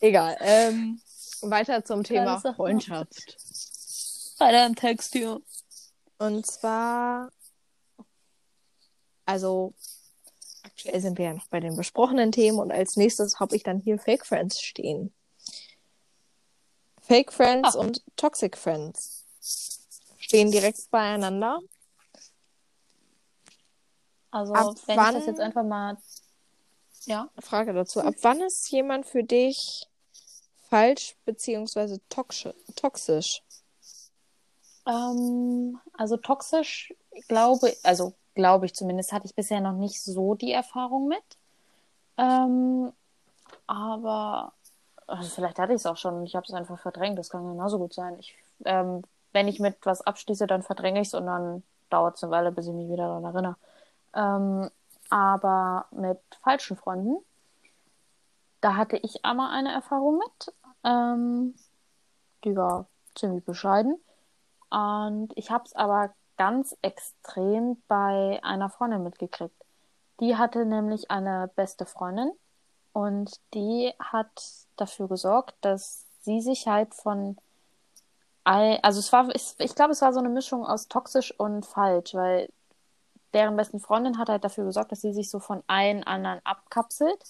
Egal. Ähm, weiter zum Thema Freundschaft. Weiter im Text hier. Und zwar, also aktuell sind wir ja noch bei den besprochenen Themen und als nächstes habe ich dann hier Fake Friends stehen. Fake Friends Ah. und Toxic Friends stehen direkt beieinander. Also, Ab wenn wann- ich das jetzt einfach mal. Ja. Frage dazu. Ab wann ist jemand für dich falsch beziehungsweise toxisch? toxisch? Ähm, also toxisch, glaube, also glaube ich zumindest, hatte ich bisher noch nicht so die Erfahrung mit. Ähm, aber also vielleicht hatte ich es auch schon und ich habe es einfach verdrängt. Das kann genauso gut sein. Ich, ähm, wenn ich mit was abschließe, dann verdränge ich es und dann dauert es eine Weile, bis ich mich wieder daran erinnere. Ähm, aber mit falschen Freunden, da hatte ich einmal eine Erfahrung mit. Ähm, die war ziemlich bescheiden. Und ich habe es aber ganz extrem bei einer Freundin mitgekriegt. Die hatte nämlich eine beste Freundin und die hat dafür gesorgt, dass sie sich halt von all, also es war, ich, ich glaube, es war so eine Mischung aus toxisch und falsch, weil deren besten Freundin hat halt dafür gesorgt, dass sie sich so von allen anderen abkapselt,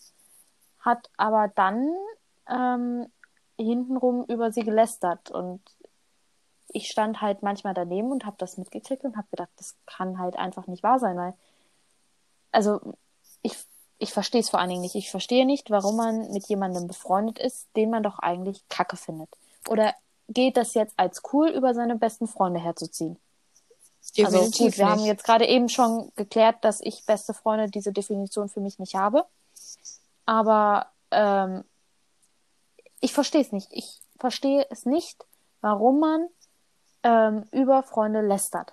hat aber dann ähm, hintenrum über sie gelästert und ich stand halt manchmal daneben und habe das mitgekriegt und habe gedacht, das kann halt einfach nicht wahr sein, weil also ich ich verstehe es vor allen Dingen nicht. Ich verstehe nicht, warum man mit jemandem befreundet ist, den man doch eigentlich Kacke findet. Oder geht das jetzt als cool über seine besten Freunde herzuziehen? Also gut, wir haben jetzt gerade eben schon geklärt, dass ich beste Freunde diese Definition für mich nicht habe. Aber ähm, ich verstehe es nicht. Ich verstehe es nicht, warum man ähm, über Freunde lästert.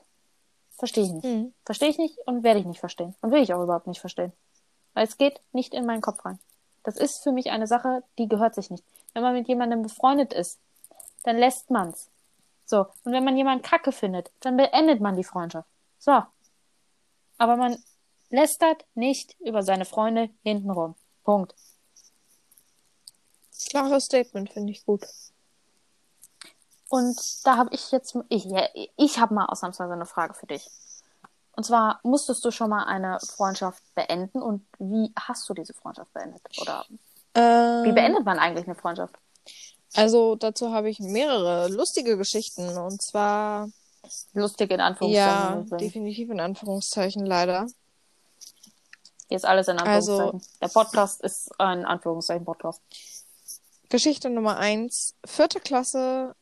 Verstehe ich nicht. Mhm. Verstehe ich nicht und werde ich nicht verstehen. Und will ich auch überhaupt nicht verstehen. Weil es geht nicht in meinen Kopf rein. Das ist für mich eine Sache, die gehört sich nicht. Wenn man mit jemandem befreundet ist, dann lässt man's. So. Und wenn man jemanden kacke findet, dann beendet man die Freundschaft. So. Aber man lästert nicht über seine Freunde hintenrum. Punkt. Klares Statement, finde ich gut. Und da habe ich jetzt, ich, ich habe mal ausnahmsweise eine Frage für dich. Und zwar, musstest du schon mal eine Freundschaft beenden und wie hast du diese Freundschaft beendet? Oder Ähm, wie beendet man eigentlich eine Freundschaft? Also dazu habe ich mehrere lustige Geschichten und zwar Lustig in ja Anführungszeichen. übrigens. definitiv in Anführungszeichen leider. Hier ist alles in Also- Anführungszeichen. Der Podcast ist ein Anführungszeichen Podcast. Geschichte Nummer eins, vierte Klasse,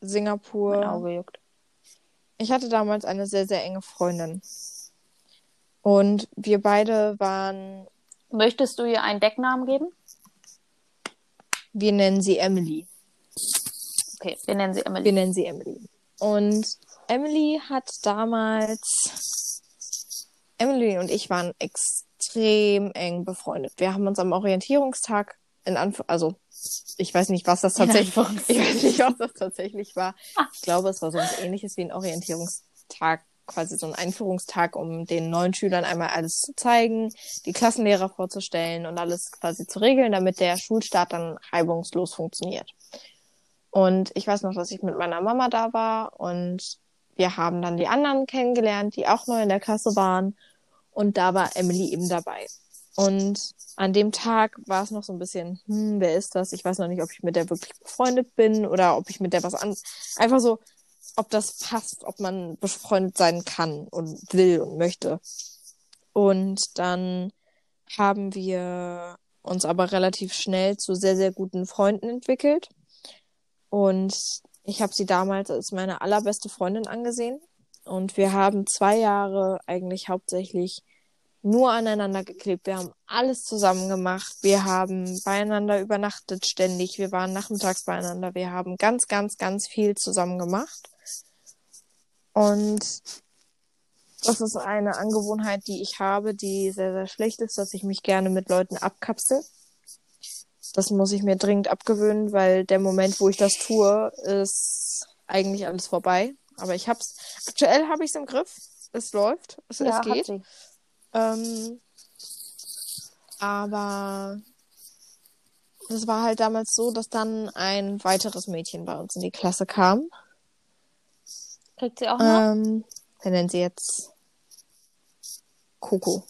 Mein Singapur. Auge juckt. Ich hatte damals eine sehr, sehr enge Freundin. Und wir beide waren, Möchtest du ihr einen Decknamen geben? Wir nennen sie Emily. Okay, wir nennen sie Wir Emily. nennen sie Emily. Und Emily hat damals, Emily und ich waren extrem eng befreundet. Wir haben uns am Orientierungstag in Anf also ich weiß nicht, was das tatsächlich, ich weiß nicht, was das tatsächlich war. Ich glaube, es war so was ähnliches wie ein Orientierungstag Tag, quasi so einen Einführungstag, um den neuen Schülern einmal alles zu zeigen, die Klassenlehrer vorzustellen und alles quasi zu regeln, damit der Schulstart dann reibungslos funktioniert. Und ich weiß noch, dass ich mit meiner Mama da war und wir haben dann die anderen kennengelernt, die auch neu in der Klasse waren. Und da war Emily eben dabei. Und an dem Tag war es noch so ein bisschen, hm, wer ist das? Ich weiß noch nicht, ob ich mit der wirklich befreundet bin oder ob ich mit der was an. Einfach so, ob das passt, ob man befreundet sein kann und will und möchte. Und dann haben wir uns aber relativ schnell zu sehr, sehr guten Freunden entwickelt. Und ich habe sie damals als meine allerbeste Freundin angesehen. Und wir haben zwei Jahre eigentlich hauptsächlich nur aneinander geklebt. Wir haben alles zusammen gemacht. Wir haben beieinander übernachtet ständig. Wir waren nachmittags beieinander. Wir haben ganz, ganz, ganz viel zusammen gemacht. Und das ist eine Angewohnheit, die ich habe, die sehr, sehr schlecht ist, dass ich mich gerne mit Leuten abkapsel. Das muss ich mir dringend abgewöhnen, weil der Moment, wo ich das tue, ist eigentlich alles vorbei. Aber ich hab's, aktuell habe ich es im Griff. Es läuft, es, ja, es geht. Ähm, aber es war halt damals so, dass dann ein weiteres Mädchen bei uns in die Klasse kam. Kriegt sie auch noch? Ähm, wir nennen sie jetzt Coco.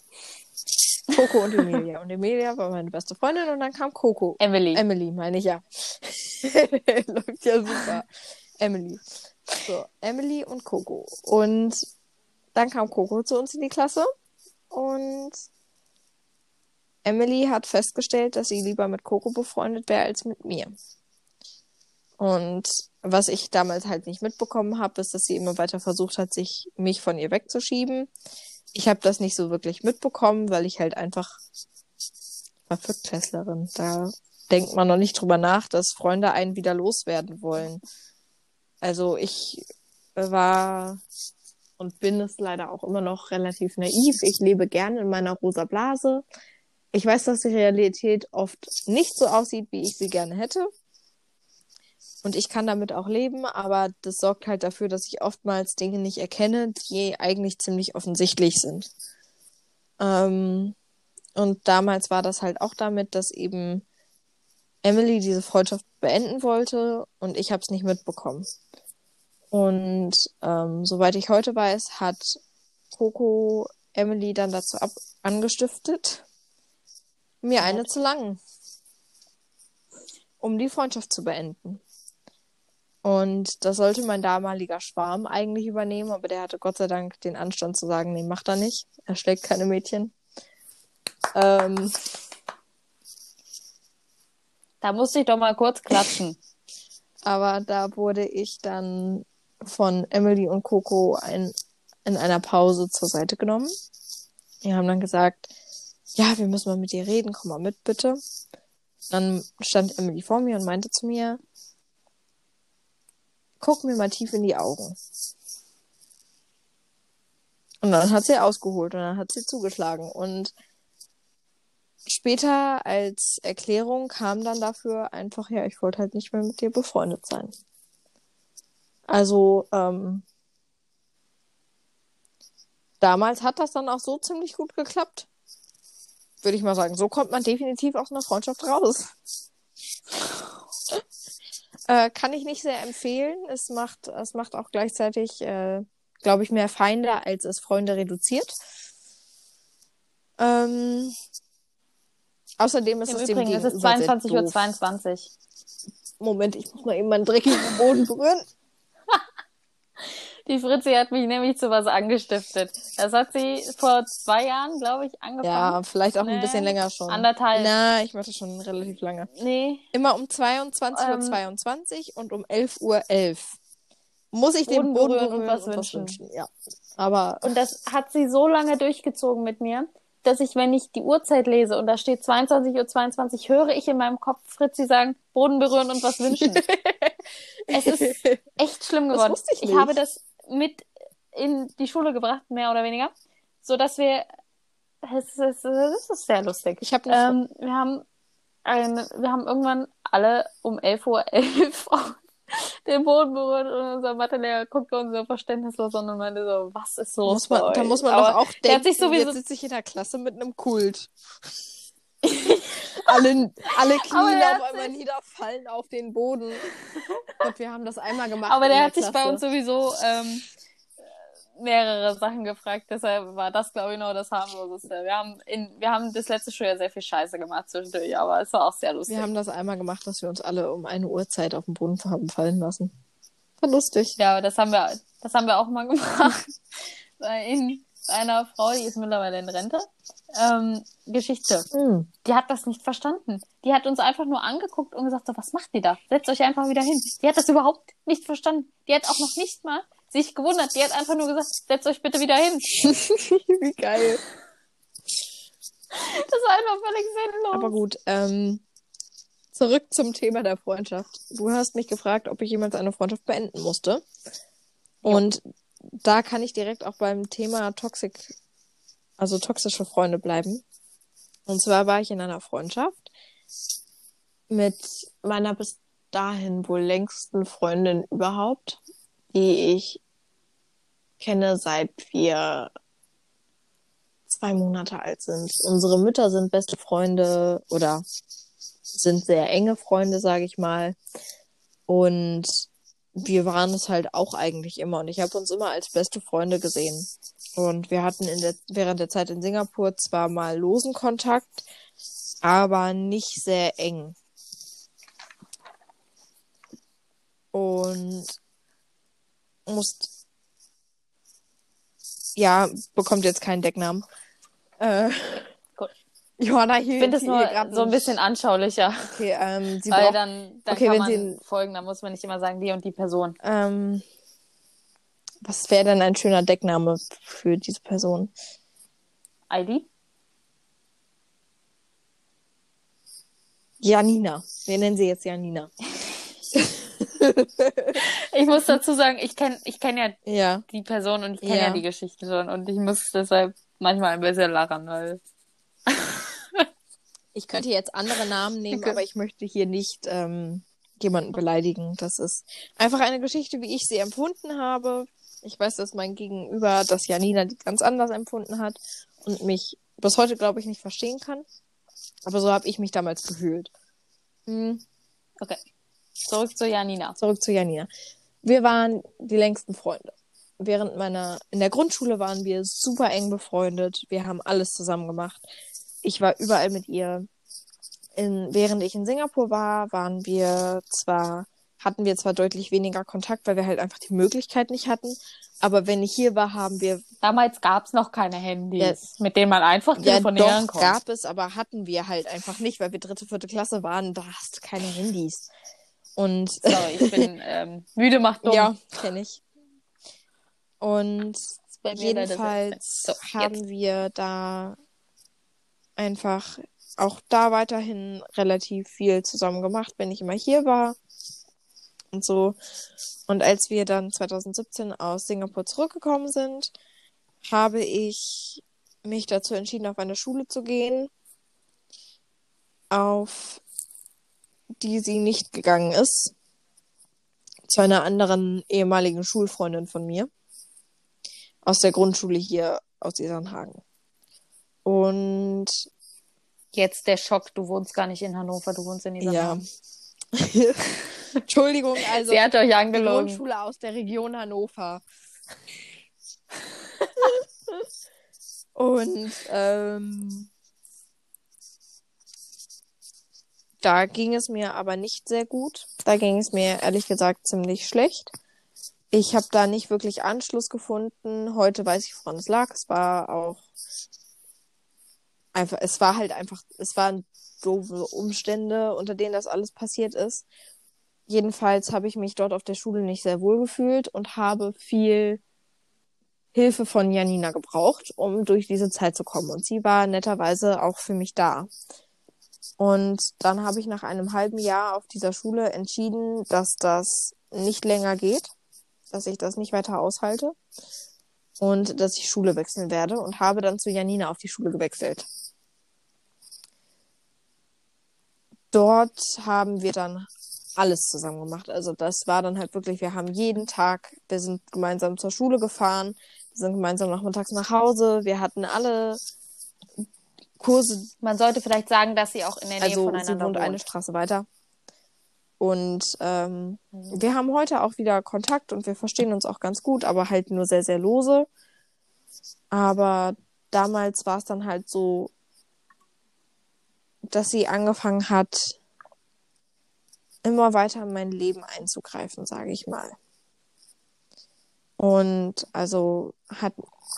Coco und Emilia. Und Emilia war meine beste Freundin und dann kam Coco. Emily. Emily, meine ich ja. Läuft ja super. Emily. So, Emily und Coco. Und dann kam Coco zu uns in die Klasse. Und Emily hat festgestellt, dass sie lieber mit Coco befreundet wäre als mit mir. Und was ich damals halt nicht mitbekommen habe, ist, dass sie immer weiter versucht hat, sich mich von ihr wegzuschieben. Ich habe das nicht so wirklich mitbekommen, weil ich halt einfach war Viertklässlerin. Da denkt man noch nicht drüber nach, dass Freunde einen wieder loswerden wollen. Also ich war und bin es leider auch immer noch relativ naiv. Ich lebe gerne in meiner rosa Blase. Ich weiß, dass die Realität oft nicht so aussieht, wie ich sie gerne hätte. Und ich kann damit auch leben, aber das sorgt halt dafür, dass ich oftmals Dinge nicht erkenne, die eigentlich ziemlich offensichtlich sind. Ähm, und damals war das halt auch damit, dass eben Emily diese Freundschaft beenden wollte und ich habe es nicht mitbekommen. Und ähm, soweit ich heute weiß, hat Coco Emily dann dazu ab angestiftet, mir eine zu langen, um die Freundschaft zu beenden. Und das sollte mein damaliger Schwarm eigentlich übernehmen, aber der hatte Gott sei Dank den Anstand zu sagen, nee, macht er nicht. Er schlägt keine Mädchen. Ähm, da musste ich doch mal kurz klatschen. aber da wurde ich dann von Emily und Coco ein, in einer Pause zur Seite genommen. Die haben dann gesagt, ja, wir müssen mal mit dir reden, komm mal mit, bitte. Dann stand Emily vor mir und meinte zu mir, guck mir mal tief in die Augen. Und dann hat sie ausgeholt und dann hat sie zugeschlagen. Und später als Erklärung kam dann dafür einfach, ja, ich wollte halt nicht mehr mit dir befreundet sein. Also, ähm, damals hat das dann auch so ziemlich gut geklappt. Würde ich mal sagen. So kommt man definitiv aus einer Freundschaft raus. äh, kann ich nicht sehr empfehlen. Es macht, es macht auch gleichzeitig, äh, glaube ich, mehr Feinde, als es Freunde reduziert. Ähm, außerdem ist Im es Übrigen, dem es ist 22.22 Uhr. 22. Moment, ich muss mal eben meinen dreckigen Boden berühren. Die Fritzi hat mich nämlich zu was angestiftet. Das hat sie vor zwei Jahren, glaube ich, angefangen. Ja, vielleicht auch nee. ein bisschen länger schon. Anderthalb. Na, ich mache schon relativ lange. Nee. Immer um 22.22 ähm, Uhr 22 und um 11.11 Uhr 11. Muss ich den Boden berühren, und, was, und wünschen. was, wünschen. Ja. Aber. Und das hat sie so lange durchgezogen mit mir, dass ich, wenn ich die Uhrzeit lese und da steht 22.22 Uhr, 22, höre ich in meinem Kopf Fritzi sagen, Boden berühren und was wünschen. es ist echt schlimm geworden. Das ich, ich habe das mit in die Schule gebracht, mehr oder weniger, so dass wir es ist, es ist sehr lustig. Ich habe ähm, wir haben ein, wir haben irgendwann alle um 11.11 Uhr 11 den Boden berührt und unser Mathelehrer guckte uns so verständnislos an und meinte so, was ist los Muss man, da muss man doch auch denken, sowieso jetzt sitze ich in der Klasse mit einem Kult. Alle, alle Knien auf einmal niederfallen auf den Boden. Und wir haben das einmal gemacht. Aber der hat sich bei uns sowieso ähm, mehrere Sachen gefragt, deshalb war das, glaube ich, noch das harmloseste. Wir haben, in, wir haben das letzte Schuljahr sehr viel Scheiße gemacht zwischendurch, aber es war auch sehr lustig. Wir haben das einmal gemacht, dass wir uns alle um eine Uhrzeit auf den Boden haben fallen lassen. War lustig. Ja, aber das haben wir, das haben wir auch mal gemacht. Bei in einer Frau, die ist mittlerweile in Rente. Ähm, Geschichte. Hm. Die hat das nicht verstanden. Die hat uns einfach nur angeguckt und gesagt, so, was macht die da? Setzt euch einfach wieder hin. Die hat das überhaupt nicht verstanden. Die hat auch noch nicht mal sich gewundert. Die hat einfach nur gesagt, setzt euch bitte wieder hin. Wie geil. Das war einfach völlig sinnlos. Aber gut, ähm, zurück zum Thema der Freundschaft. Du hast mich gefragt, ob ich jemals eine Freundschaft beenden musste. Und da kann ich direkt auch beim Thema Toxic, also toxische Freunde bleiben. Und zwar war ich in einer Freundschaft mit meiner bis dahin wohl längsten Freundin überhaupt, die ich kenne, seit wir zwei Monate alt sind. Unsere Mütter sind beste Freunde oder sind sehr enge Freunde, sage ich mal. Und wir waren es halt auch eigentlich immer. Und ich habe uns immer als beste Freunde gesehen. Und wir hatten in der, während der Zeit in Singapur zwar mal losen Kontakt, aber nicht sehr eng. Und musst ja, bekommt jetzt keinen Decknamen. Äh. Johanna hier. Ich finde es nur so ein bisschen anschaulicher. Okay, ähm, sie Weil braucht, dann, dann Okay, kann wenn man sie- folgen, da muss man nicht immer sagen, die und die Person. ähm, was wäre denn ein schöner Deckname für diese Person? ID? Janina. Wir nennen sie jetzt Janina. Ich muss dazu sagen, ich kenne ich kenn ja Ja. die Person und ich kenne Ja. ja. die Geschichte schon und ich muss deshalb manchmal ein bisschen lachen, weil Ich könnte jetzt andere Namen nehmen, aber ich möchte hier nicht ähm, jemanden beleidigen. Das ist einfach eine Geschichte, wie ich sie empfunden habe. Ich weiß, dass mein Gegenüber das Janina die ganz anders empfunden hat und mich bis heute, glaube ich, nicht verstehen kann. Aber so habe ich mich damals gefühlt. Hm. okay. Zurück zu Janina. Zurück zu Janina. Wir waren die längsten Freunde. Während meiner, in der Grundschule waren wir super eng befreundet. Wir haben alles zusammen gemacht. Ich war überall mit ihr. In, während ich in Singapur war, waren wir zwar, hatten wir zwar deutlich weniger Kontakt, weil wir halt einfach die Möglichkeit nicht hatten. Aber wenn ich hier war, haben wir, Damals gab es noch keine Handys, Ja. mit denen man einfach ja telefonieren doch, konnte. gab es, aber hatten wir halt einfach nicht, weil wir dritte, vierte Klasse waren. Da hast du keine Handys. Und Sorry, ich bin ähm, müde, macht dumm. Ja, kenne ich. Und jedenfalls So, haben wir da einfach auch da weiterhin relativ viel zusammen gemacht, wenn ich immer hier war und so. Und als wir dann 2017 aus Singapur zurückgekommen sind, habe ich mich dazu entschieden, auf eine Schule zu gehen, auf die sie nicht gegangen ist. Zu einer anderen ehemaligen Schulfreundin von mir. Aus der Grundschule hier aus Isernhagen. Und Jetzt der Schock, du wohnst gar nicht in Hannover, du wohnst in ja. Isernhagen. Entschuldigung, also Sie hat euch die angelogen. Grundschule aus der Region Hannover. Und ähm, da ging es mir aber nicht sehr gut. Da ging es mir ehrlich gesagt ziemlich schlecht. Ich habe da nicht wirklich Anschluss gefunden. Heute weiß ich, woran es lag. Es war auch einfach, es war halt einfach, es waren doofe Umstände, unter denen das alles passiert ist. Jedenfalls habe ich mich dort auf der Schule nicht sehr wohl gefühlt und habe viel Hilfe von Janina gebraucht, um durch diese Zeit zu kommen. Und sie war netterweise auch für mich da. Und dann habe ich nach einem halben Jahr auf dieser Schule entschieden, dass das nicht länger geht, dass ich das nicht weiter aushalte und dass ich Schule wechseln werde und habe dann zu Janina auf die Schule gewechselt. Dort haben wir dann alles zusammen gemacht. Also das war dann halt wirklich, wir haben jeden Tag, wir sind gemeinsam zur Schule gefahren, wir sind gemeinsam nachmittags nach Hause, wir hatten alle Kurse. Man sollte vielleicht sagen, dass sie auch in der Nähe Also voneinander sie wohnt wohnt. eine Straße weiter. Und ähm, Mhm. wir haben heute auch wieder Kontakt und wir verstehen uns auch ganz gut, aber halt nur sehr, sehr lose. Aber damals war es dann halt so, dass sie angefangen hat, immer weiter in mein Leben einzugreifen, sage ich mal. Und also hat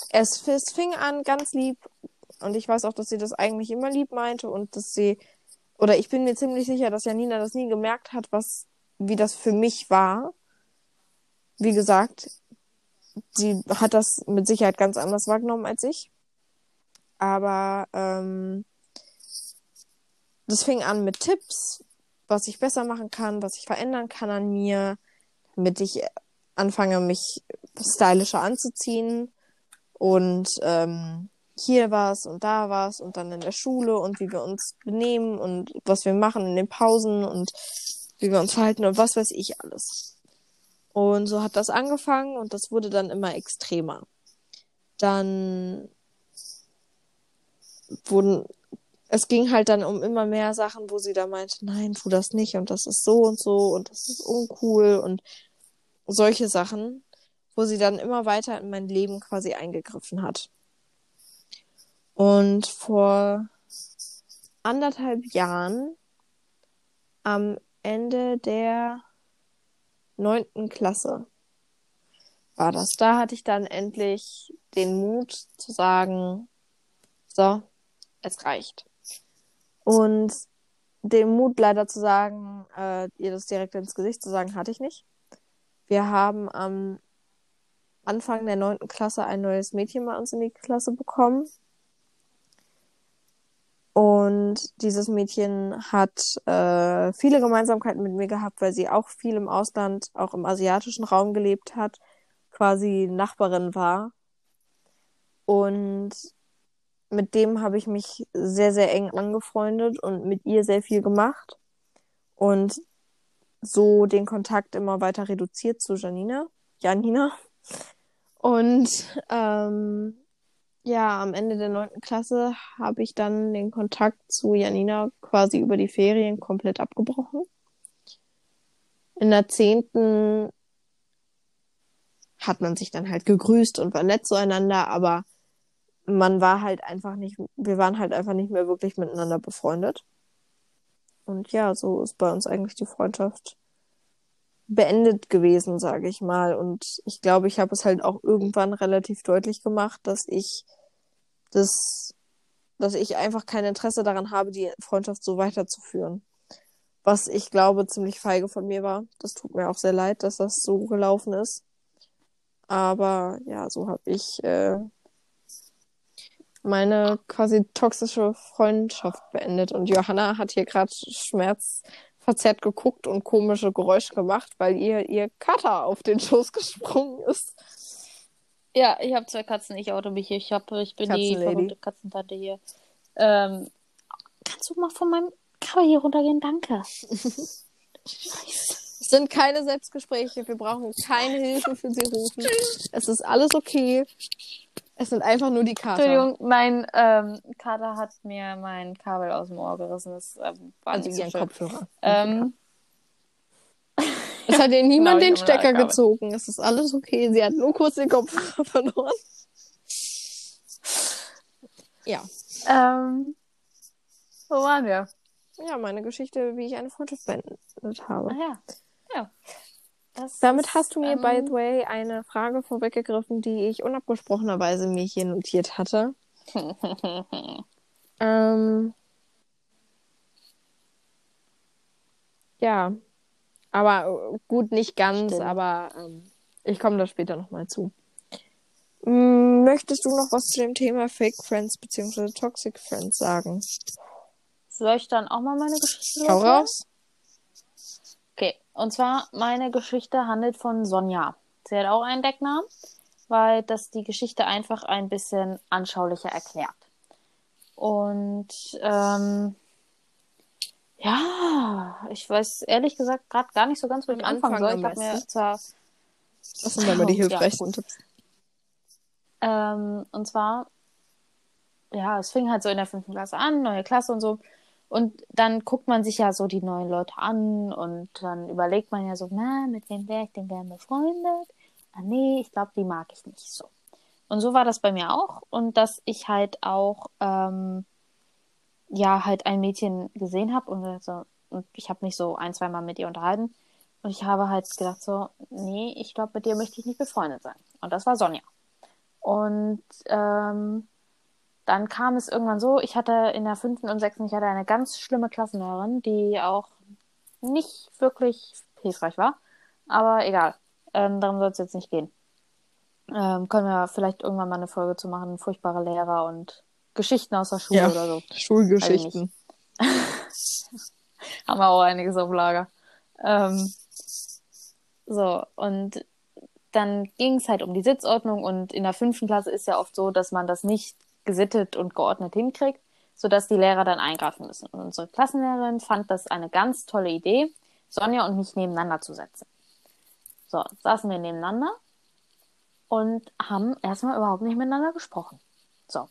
es, es fing an ganz lieb und ich weiß auch, dass sie das eigentlich immer lieb meinte und dass sie oder ich bin mir ziemlich sicher, dass Janina das nie gemerkt hat, was wie das für mich war. Wie gesagt, sie hat das mit Sicherheit ganz anders wahrgenommen als ich. Aber ähm, das fing an mit Tipps, was ich besser machen kann, was ich verändern kann an mir, damit ich anfange, mich stylischer anzuziehen und ähm, hier was und da was und dann in der Schule und wie wir uns benehmen und was wir machen in den Pausen und wie wir uns verhalten und was weiß ich alles. Und so hat das angefangen und das wurde dann immer extremer. Dann wurden, es ging halt dann um immer mehr Sachen, wo sie da meinte, nein, tu das nicht und das ist so und so und das ist uncool und solche Sachen, wo sie dann immer weiter in mein Leben quasi eingegriffen hat. Und vor anderthalb Jahren, am Ende der neunten Klasse, war das. Da hatte ich dann endlich den Mut zu sagen, so, es reicht. Und den Mut leider zu sagen, äh, ihr das direkt ins Gesicht zu sagen, hatte ich nicht. Wir haben am Anfang der neunten Klasse ein neues Mädchen bei uns in die Klasse bekommen. Und dieses Mädchen hat äh, viele Gemeinsamkeiten mit mir gehabt, weil sie auch viel im Ausland, auch im asiatischen Raum gelebt hat, quasi Nachbarin war. Und mit dem habe ich mich sehr, sehr eng angefreundet und mit ihr sehr viel gemacht. Und so den Kontakt immer weiter reduziert zu Janina. Janina. Und ähm, ja, am Ende der neunten Klasse habe ich dann den Kontakt zu Janina quasi über die Ferien komplett abgebrochen. In der zehnten hat man sich dann halt gegrüßt und war nett zueinander, aber man war halt einfach nicht, wir waren halt einfach nicht mehr wirklich miteinander befreundet. Und ja, so ist bei uns eigentlich die Freundschaft beendet gewesen, sage ich mal. Und ich glaube, ich habe es halt auch irgendwann relativ deutlich gemacht, dass ich das, dass ich einfach kein Interesse daran habe, die Freundschaft so weiterzuführen. Was ich glaube, ziemlich feige von mir war. Das tut mir auch sehr leid, dass das so gelaufen ist. Aber ja, so habe ich äh, meine quasi toxische Freundschaft beendet. Und Johanna hat hier gerade schmerzverzerrt geguckt und komische Geräusche gemacht, weil ihr ihr Kater auf den Schoß gesprungen ist. Ja, ich habe zwei Katzen, ich oute mich hier. Ich, hab, ich bin die verrückte Katzentante hier. Ähm, kannst du mal von meinem Cover hier runtergehen? Danke. Scheiße. Es sind keine Selbstgespräche, wir brauchen keine Hilfe für sie rufen. Es ist alles okay. Es sind einfach nur die Kater. Entschuldigung, mein ähm, Kater hat mir mein Kabel aus dem Ohr gerissen. Das ähm, war Also ihren schön. Kopfhörer. Ähm, Es hat ihr niemand den Stecker gezogen. Es ist alles okay. Sie hat nur kurz den Kopfhörer verloren. Ja. ähm, wo waren wir? Ja, meine Geschichte, wie ich eine Freundschaft beendet habe. Ah ja. Ja. Das Damit ist, hast du mir, ähm, by the way, eine Frage vorweggegriffen, die ich unabgesprochenerweise mir hier notiert hatte. Ähm, ja, aber äh, gut, nicht ganz, Stimmt. aber ähm, ich komme da später nochmal zu. Möchtest du noch was zu dem Thema Fake Friends bzw. Toxic Friends sagen? Soll ich dann auch mal meine Geschichte Hau loswerden? raus. Und zwar meine Geschichte handelt von Sonja. Sie hat auch einen Decknamen, weil das die Geschichte einfach ein bisschen anschaulicher erklärt. Und ähm, Ja, ich weiß ehrlich gesagt gerade gar nicht so ganz, wo ich anfangen Anfang soll. Ich habe mir zwar Das sind aber die Ja, hilfreichsten gut. Tipps. Ähm, und zwar, ja, es fing halt so in der fünften Klasse an, neue Klasse und so. Und dann guckt man sich ja so die neuen Leute an und dann überlegt man ja so, na, mit wem wäre ich denn gern befreundet? Ah, nee, ich glaube, die mag ich nicht so. Und so war das bei mir auch. Und dass ich halt auch, ähm, ja, halt ein Mädchen gesehen habe und, so, und ich habe mich so ein, zwei Mal mit ihr unterhalten. Und ich habe halt gedacht so, nee, ich glaube, mit dir möchte ich nicht befreundet sein. Und das war Sonja. Und ähm, dann kam es irgendwann so, ich hatte in der fünften und sechsten, ich hatte eine ganz schlimme Klassenlehrerin, die auch nicht wirklich hilfreich war. Aber egal, ähm, darum soll es jetzt nicht gehen. Ähm, können wir vielleicht irgendwann mal eine Folge zu machen, furchtbare Lehrer und Geschichten aus der Schule Ja. oder so. Schulgeschichten. Haben wir auch einiges auf Lager. Ähm, so, und dann ging es halt um die Sitzordnung und in der fünften Klasse ist ja oft so, dass man das nicht gesittet und geordnet hinkriegt, sodass die Lehrer dann eingreifen müssen. Und unsere Klassenlehrerin fand das eine ganz tolle Idee, Sonja und mich nebeneinander zu setzen. So, saßen wir nebeneinander und haben erstmal überhaupt nicht miteinander gesprochen. So,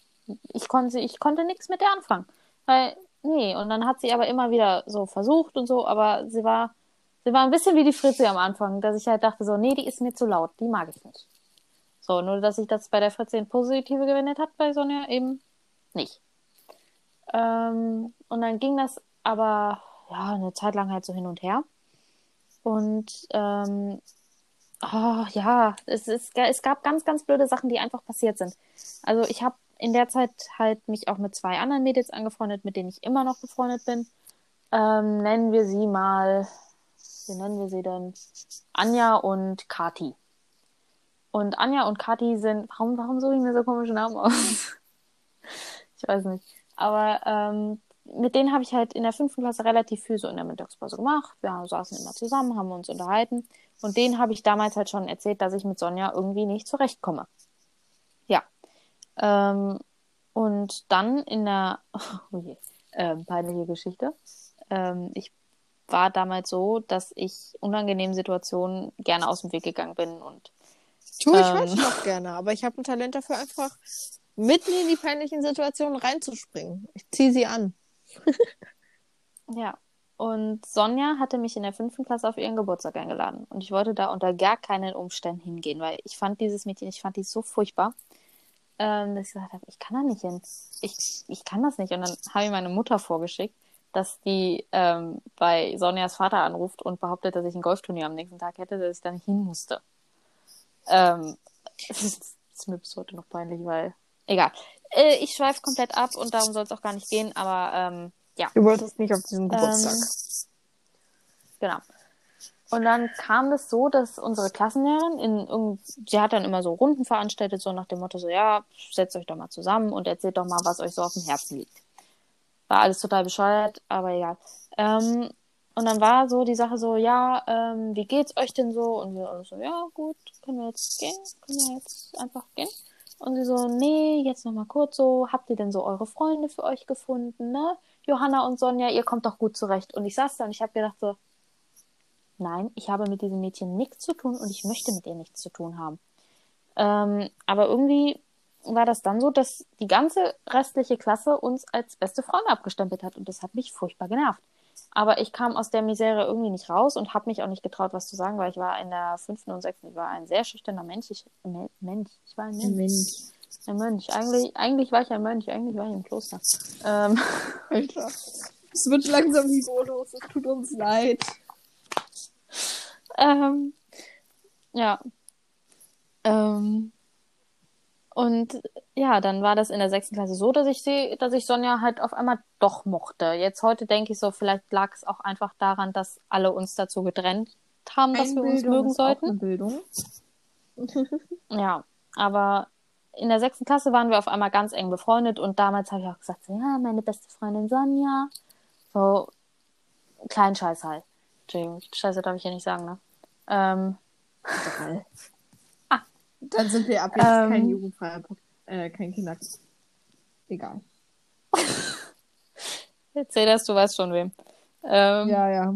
ich konnte, ich konnte nichts mit der anfangen. Weil, nee, und dann hat sie aber immer wieder so versucht und so, aber sie war, sie war ein bisschen wie die Fritzi am Anfang, dass ich halt dachte so, nee, die ist mir zu laut, die mag ich nicht. So, nur dass sich das bei der Fritzi in Positive gewendet hat, bei Sonja eben nicht. Ähm, und dann ging das aber, ja, eine Zeit lang halt so hin und her. Und, ähm, oh, ja, es, ist, es gab ganz, ganz blöde Sachen, die einfach passiert sind. Also ich habe in der Zeit halt mich auch mit zwei anderen Mädels angefreundet, mit denen ich immer noch befreundet bin. Ähm, nennen wir sie mal, wie nennen wir sie denn? Anja und Kati. Und Anja und Kati sind, warum, warum suche ich mir so komische Namen aus? ich weiß nicht. Aber ähm, mit denen habe ich halt in der fünften Klasse relativ viel so in der Mittagspause gemacht. Wir saßen immer zusammen, haben uns unterhalten. Und denen habe ich damals halt schon erzählt, dass ich mit Sonja irgendwie nicht zurechtkomme. Ja. Ähm, und dann in der, oh je, ähm, peinliche Geschichte. Ähm, ich war damals so, dass ich unangenehmen Situationen gerne aus dem Weg gegangen bin und Tue ich Ähm. heute noch gerne, aber ich habe ein Talent dafür, einfach mitten in die peinlichen Situationen reinzuspringen. Ich ziehe sie an. Ja. Und Sonja hatte mich in der fünften Klasse auf ihren Geburtstag eingeladen. Und ich wollte da unter gar keinen Umständen hingehen, weil ich fand dieses Mädchen, ich fand die so furchtbar, ähm, dass ich gesagt habe, ich kann da nicht hin. Ich, ich kann das nicht. Und dann habe ich meine Mutter vorgeschickt, dass die ähm, bei Sonjas Vater anruft und behauptet, dass ich ein Golfturnier am nächsten Tag hätte, dass ich da nicht hin musste. Ähm, das ist, mir bis heute noch peinlich, weil. Egal. Äh, ich schweife komplett ab und darum soll es auch gar nicht gehen, aber ähm, ja. Du wolltest nicht auf diesen Geburtstag. Ähm, genau. Und dann kam es so, dass unsere Klassenlehrerin in sie hat dann immer so Runden veranstaltet, so nach dem Motto, so ja, setzt euch doch mal zusammen und erzählt doch mal, was euch so auf dem Herzen liegt. War alles total bescheuert, aber egal. Ähm, und dann war so die Sache so, ja, ähm, wie geht's euch denn so? Und wir alle so, ja, gut, können wir jetzt gehen? Können wir jetzt einfach gehen? Und sie so, nee, jetzt noch mal kurz so, habt ihr denn so eure Freunde für euch gefunden, ne? Johanna und Sonja, ihr kommt doch gut zurecht. Und ich saß da und ich habe gedacht so, nein, ich habe mit diesem Mädchen nichts zu tun und ich möchte mit ihr nichts zu tun haben. Ähm, aber irgendwie war das dann so, dass die ganze restliche Klasse uns als beste Freunde abgestempelt hat und das hat mich furchtbar genervt. Aber ich kam aus der Misere irgendwie nicht raus und habe mich auch nicht getraut, was zu sagen, weil ich war in der fünften und sechsten, ich war ein sehr schüchterner Mensch. Ich, Me- Mensch, ich war ein Mensch. Mensch. Ein Mönch. Eigentlich, eigentlich war ich ein Mönch, eigentlich war ich im Kloster. Ähm, Alter. Es wird langsam niveaulos. Es tut uns leid. ähm, ja. Ähm, und ja, dann war das in der sechsten Klasse so, dass ich sie, dass ich Sonja halt auf einmal doch mochte. Jetzt heute denke ich so, vielleicht lag es auch einfach daran, dass alle uns dazu getrennt haben, dass wir uns Einbildung mögen sollten. Bildung. Ja, aber in der sechsten Klasse waren wir auf einmal ganz eng befreundet und damals habe ich auch gesagt, so, ja, meine beste Freundin Sonja. So, kleinen Scheiß halt. Entschuldigung, Scheiße darf ich ja nicht sagen, ne? Ähm. Dann sind wir ab jetzt Ähm. kein jugendfreier äh, kein Kinder. Egal. erzähl das, du weißt schon wem. Ähm, Ja, ja.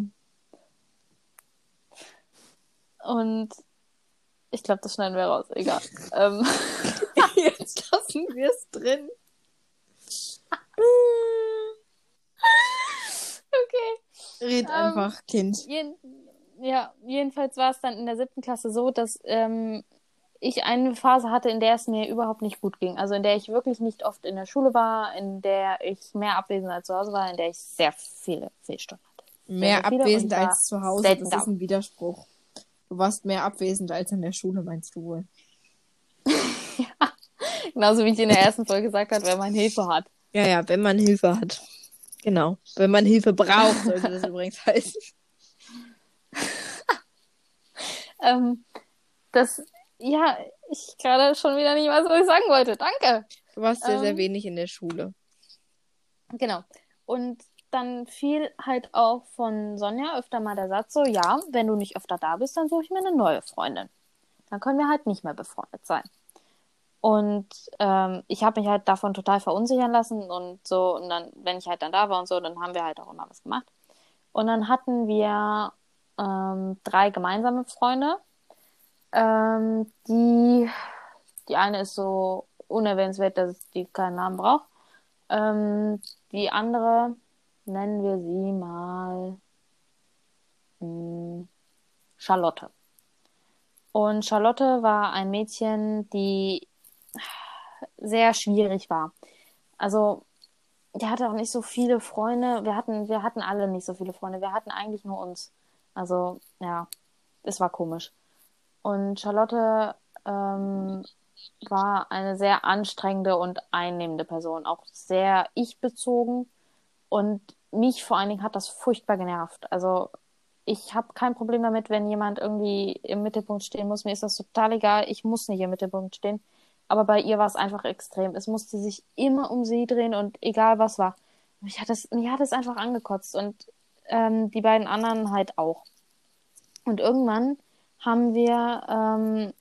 Und ich glaube, das schneiden wir raus. Egal. ähm, Jetzt lassen wir es drin. okay. Red Ähm, einfach, Kind. Jeden, ja, jedenfalls war es dann in der siebten Klasse so, dass ähm, ich eine Phase hatte, in der es mir überhaupt nicht gut ging. Also in der ich wirklich nicht oft in der Schule war, in der ich mehr abwesend als zu Hause war, in der ich sehr viele Fehlstunden hatte. Mehr abwesend als zu Hause, selten das da. ist ein Widerspruch. Du warst mehr abwesend als in der Schule, meinst du wohl? Genauso wie ich in der ersten Folge gesagt habe, wenn man Hilfe hat. Ja, ja, wenn man Hilfe hat. Genau. Wenn man Hilfe braucht, sollte das übrigens heißen. Ähm, das, ja, ich gerade schon wieder nicht weiß, was ich sagen wollte. Danke. Du warst sehr, sehr Ähm. wenig in der Schule. Genau. Und dann fiel halt auch von Sonja öfter mal der Satz so, ja, wenn du nicht öfter da bist, dann suche ich mir eine neue Freundin. Dann können wir halt nicht mehr befreundet sein. Und ähm, ich habe mich halt davon total verunsichern lassen und so, und dann, wenn ich halt dann da war und so, dann haben wir halt auch immer was gemacht. Und dann hatten wir ähm, drei gemeinsame Freunde. Ähm, die, die eine ist so unerwähnenswert, dass die keinen Namen braucht. Ähm, die andere nennen wir sie mal mh, Charlotte. Und Charlotte war ein Mädchen, die sehr schwierig war. Also, die hatte auch nicht so viele Freunde. Wir hatten, wir hatten alle nicht so viele Freunde. Wir hatten eigentlich nur uns. Also, ja, es war komisch. Und Charlotte ähm, war eine sehr anstrengende und einnehmende Person, auch sehr ich-bezogen. Und mich vor allen Dingen hat das furchtbar genervt. Also ich habe kein Problem damit, wenn jemand irgendwie im Mittelpunkt stehen muss. Mir ist das total egal. Ich muss nicht im Mittelpunkt stehen. Aber bei ihr war es einfach extrem. Es musste sich immer um sie drehen und egal was war. Mich hat das, mich hat es einfach angekotzt und ähm, die beiden anderen halt auch. Und irgendwann haben wir ähm,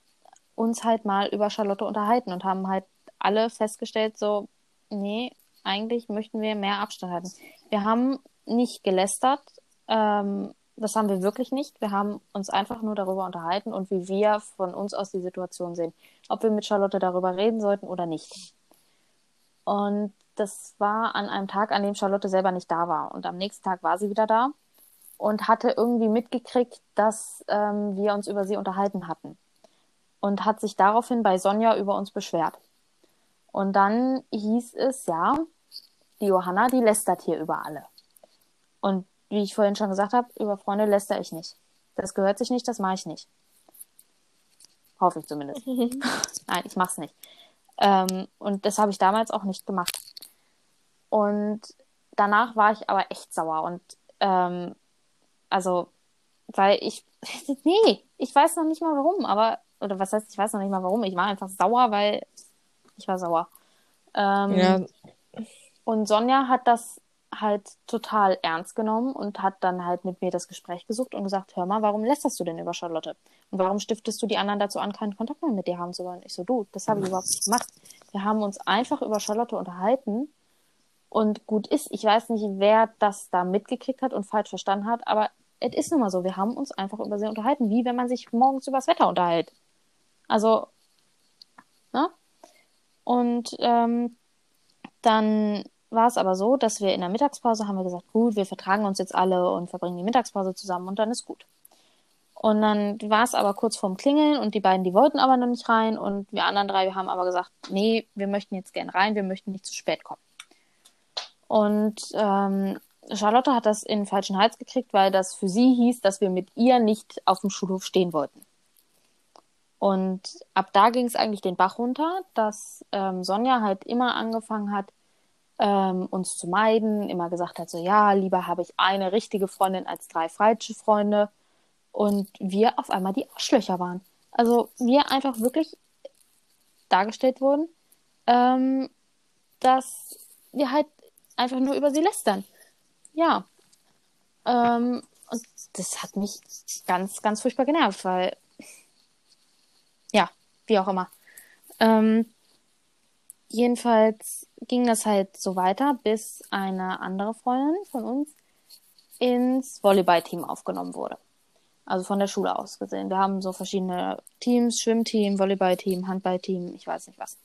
uns halt mal über Charlotte unterhalten und haben halt alle festgestellt, so, nee, eigentlich möchten wir mehr Abstand halten. Wir haben nicht gelästert, ähm, das haben wir wirklich nicht. Wir haben uns einfach nur darüber unterhalten und wie wir von uns aus die Situation sehen. Ob wir mit Charlotte darüber reden sollten oder nicht. Und das war an einem Tag, an dem Charlotte selber nicht da war. Und am nächsten Tag war sie wieder da und hatte irgendwie mitgekriegt, dass ähm, wir uns über sie unterhalten hatten. Und hat sich daraufhin bei Sonja über uns beschwert. Und dann hieß es, ja, die Johanna, die lästert hier über alle. Und wie ich vorhin schon gesagt habe, über Freunde lästere ich nicht. Das gehört sich nicht, das mache ich nicht. Hoffe ich zumindest. Nein, ich mache es nicht. Ähm, und das habe ich damals auch nicht gemacht. Und danach war ich aber echt sauer. Und ähm, also, weil ich, nee, ich weiß noch nicht mal warum, aber, oder was heißt, ich weiß noch nicht mal warum. Ich war einfach sauer, weil ich war sauer. Ähm, Ja, und Sonja hat das halt total ernst genommen und hat dann halt mit mir das Gespräch gesucht und gesagt, hör mal, warum lästerst du denn über Charlotte? Und warum stiftest du die anderen dazu an, keinen Kontakt mehr mit dir haben zu wollen? Ich so, du, das habe ich überhaupt nicht gemacht. Wir haben uns einfach über Charlotte unterhalten und gut ist, ich weiß nicht, wer das da mitgekriegt hat und falsch verstanden hat, aber es ist nun mal so, wir haben uns einfach über sie unterhalten, wie wenn man sich morgens über das Wetter unterhält. Also, ne? Und ähm, dann war es aber so, dass wir in der Mittagspause haben wir gesagt, gut, wir vertragen uns jetzt alle und verbringen die Mittagspause zusammen und dann ist gut. Und dann war es aber kurz vorm Klingeln und die beiden, die wollten aber noch nicht rein und wir anderen drei, wir haben aber gesagt, nee, wir möchten jetzt gern rein, wir möchten nicht zu spät kommen. Und ähm, Charlotte hat das in den falschen Hals gekriegt, weil das für sie hieß, dass wir mit ihr nicht auf dem Schulhof stehen wollten. Und ab da ging es eigentlich den Bach runter, dass ähm, Sonja halt immer angefangen hat, ähm, uns zu meiden, immer gesagt hat, so ja, lieber habe ich eine richtige Freundin als drei falsche Freunde. Und wir auf einmal die Arschlöcher waren. Also wir einfach wirklich dargestellt wurden, ähm, dass wir halt einfach nur über sie lästern. Ja. Ähm, und das hat mich ganz, ganz furchtbar genervt, weil, ja, wie auch immer. Ähm, jedenfalls ging das halt so weiter, bis eine andere Freundin von uns ins Volleyballteam aufgenommen wurde. Also von der Schule aus gesehen. Wir haben so verschiedene Teams, Schwimmteam, Volleyballteam, Handballteam, ich weiß nicht was.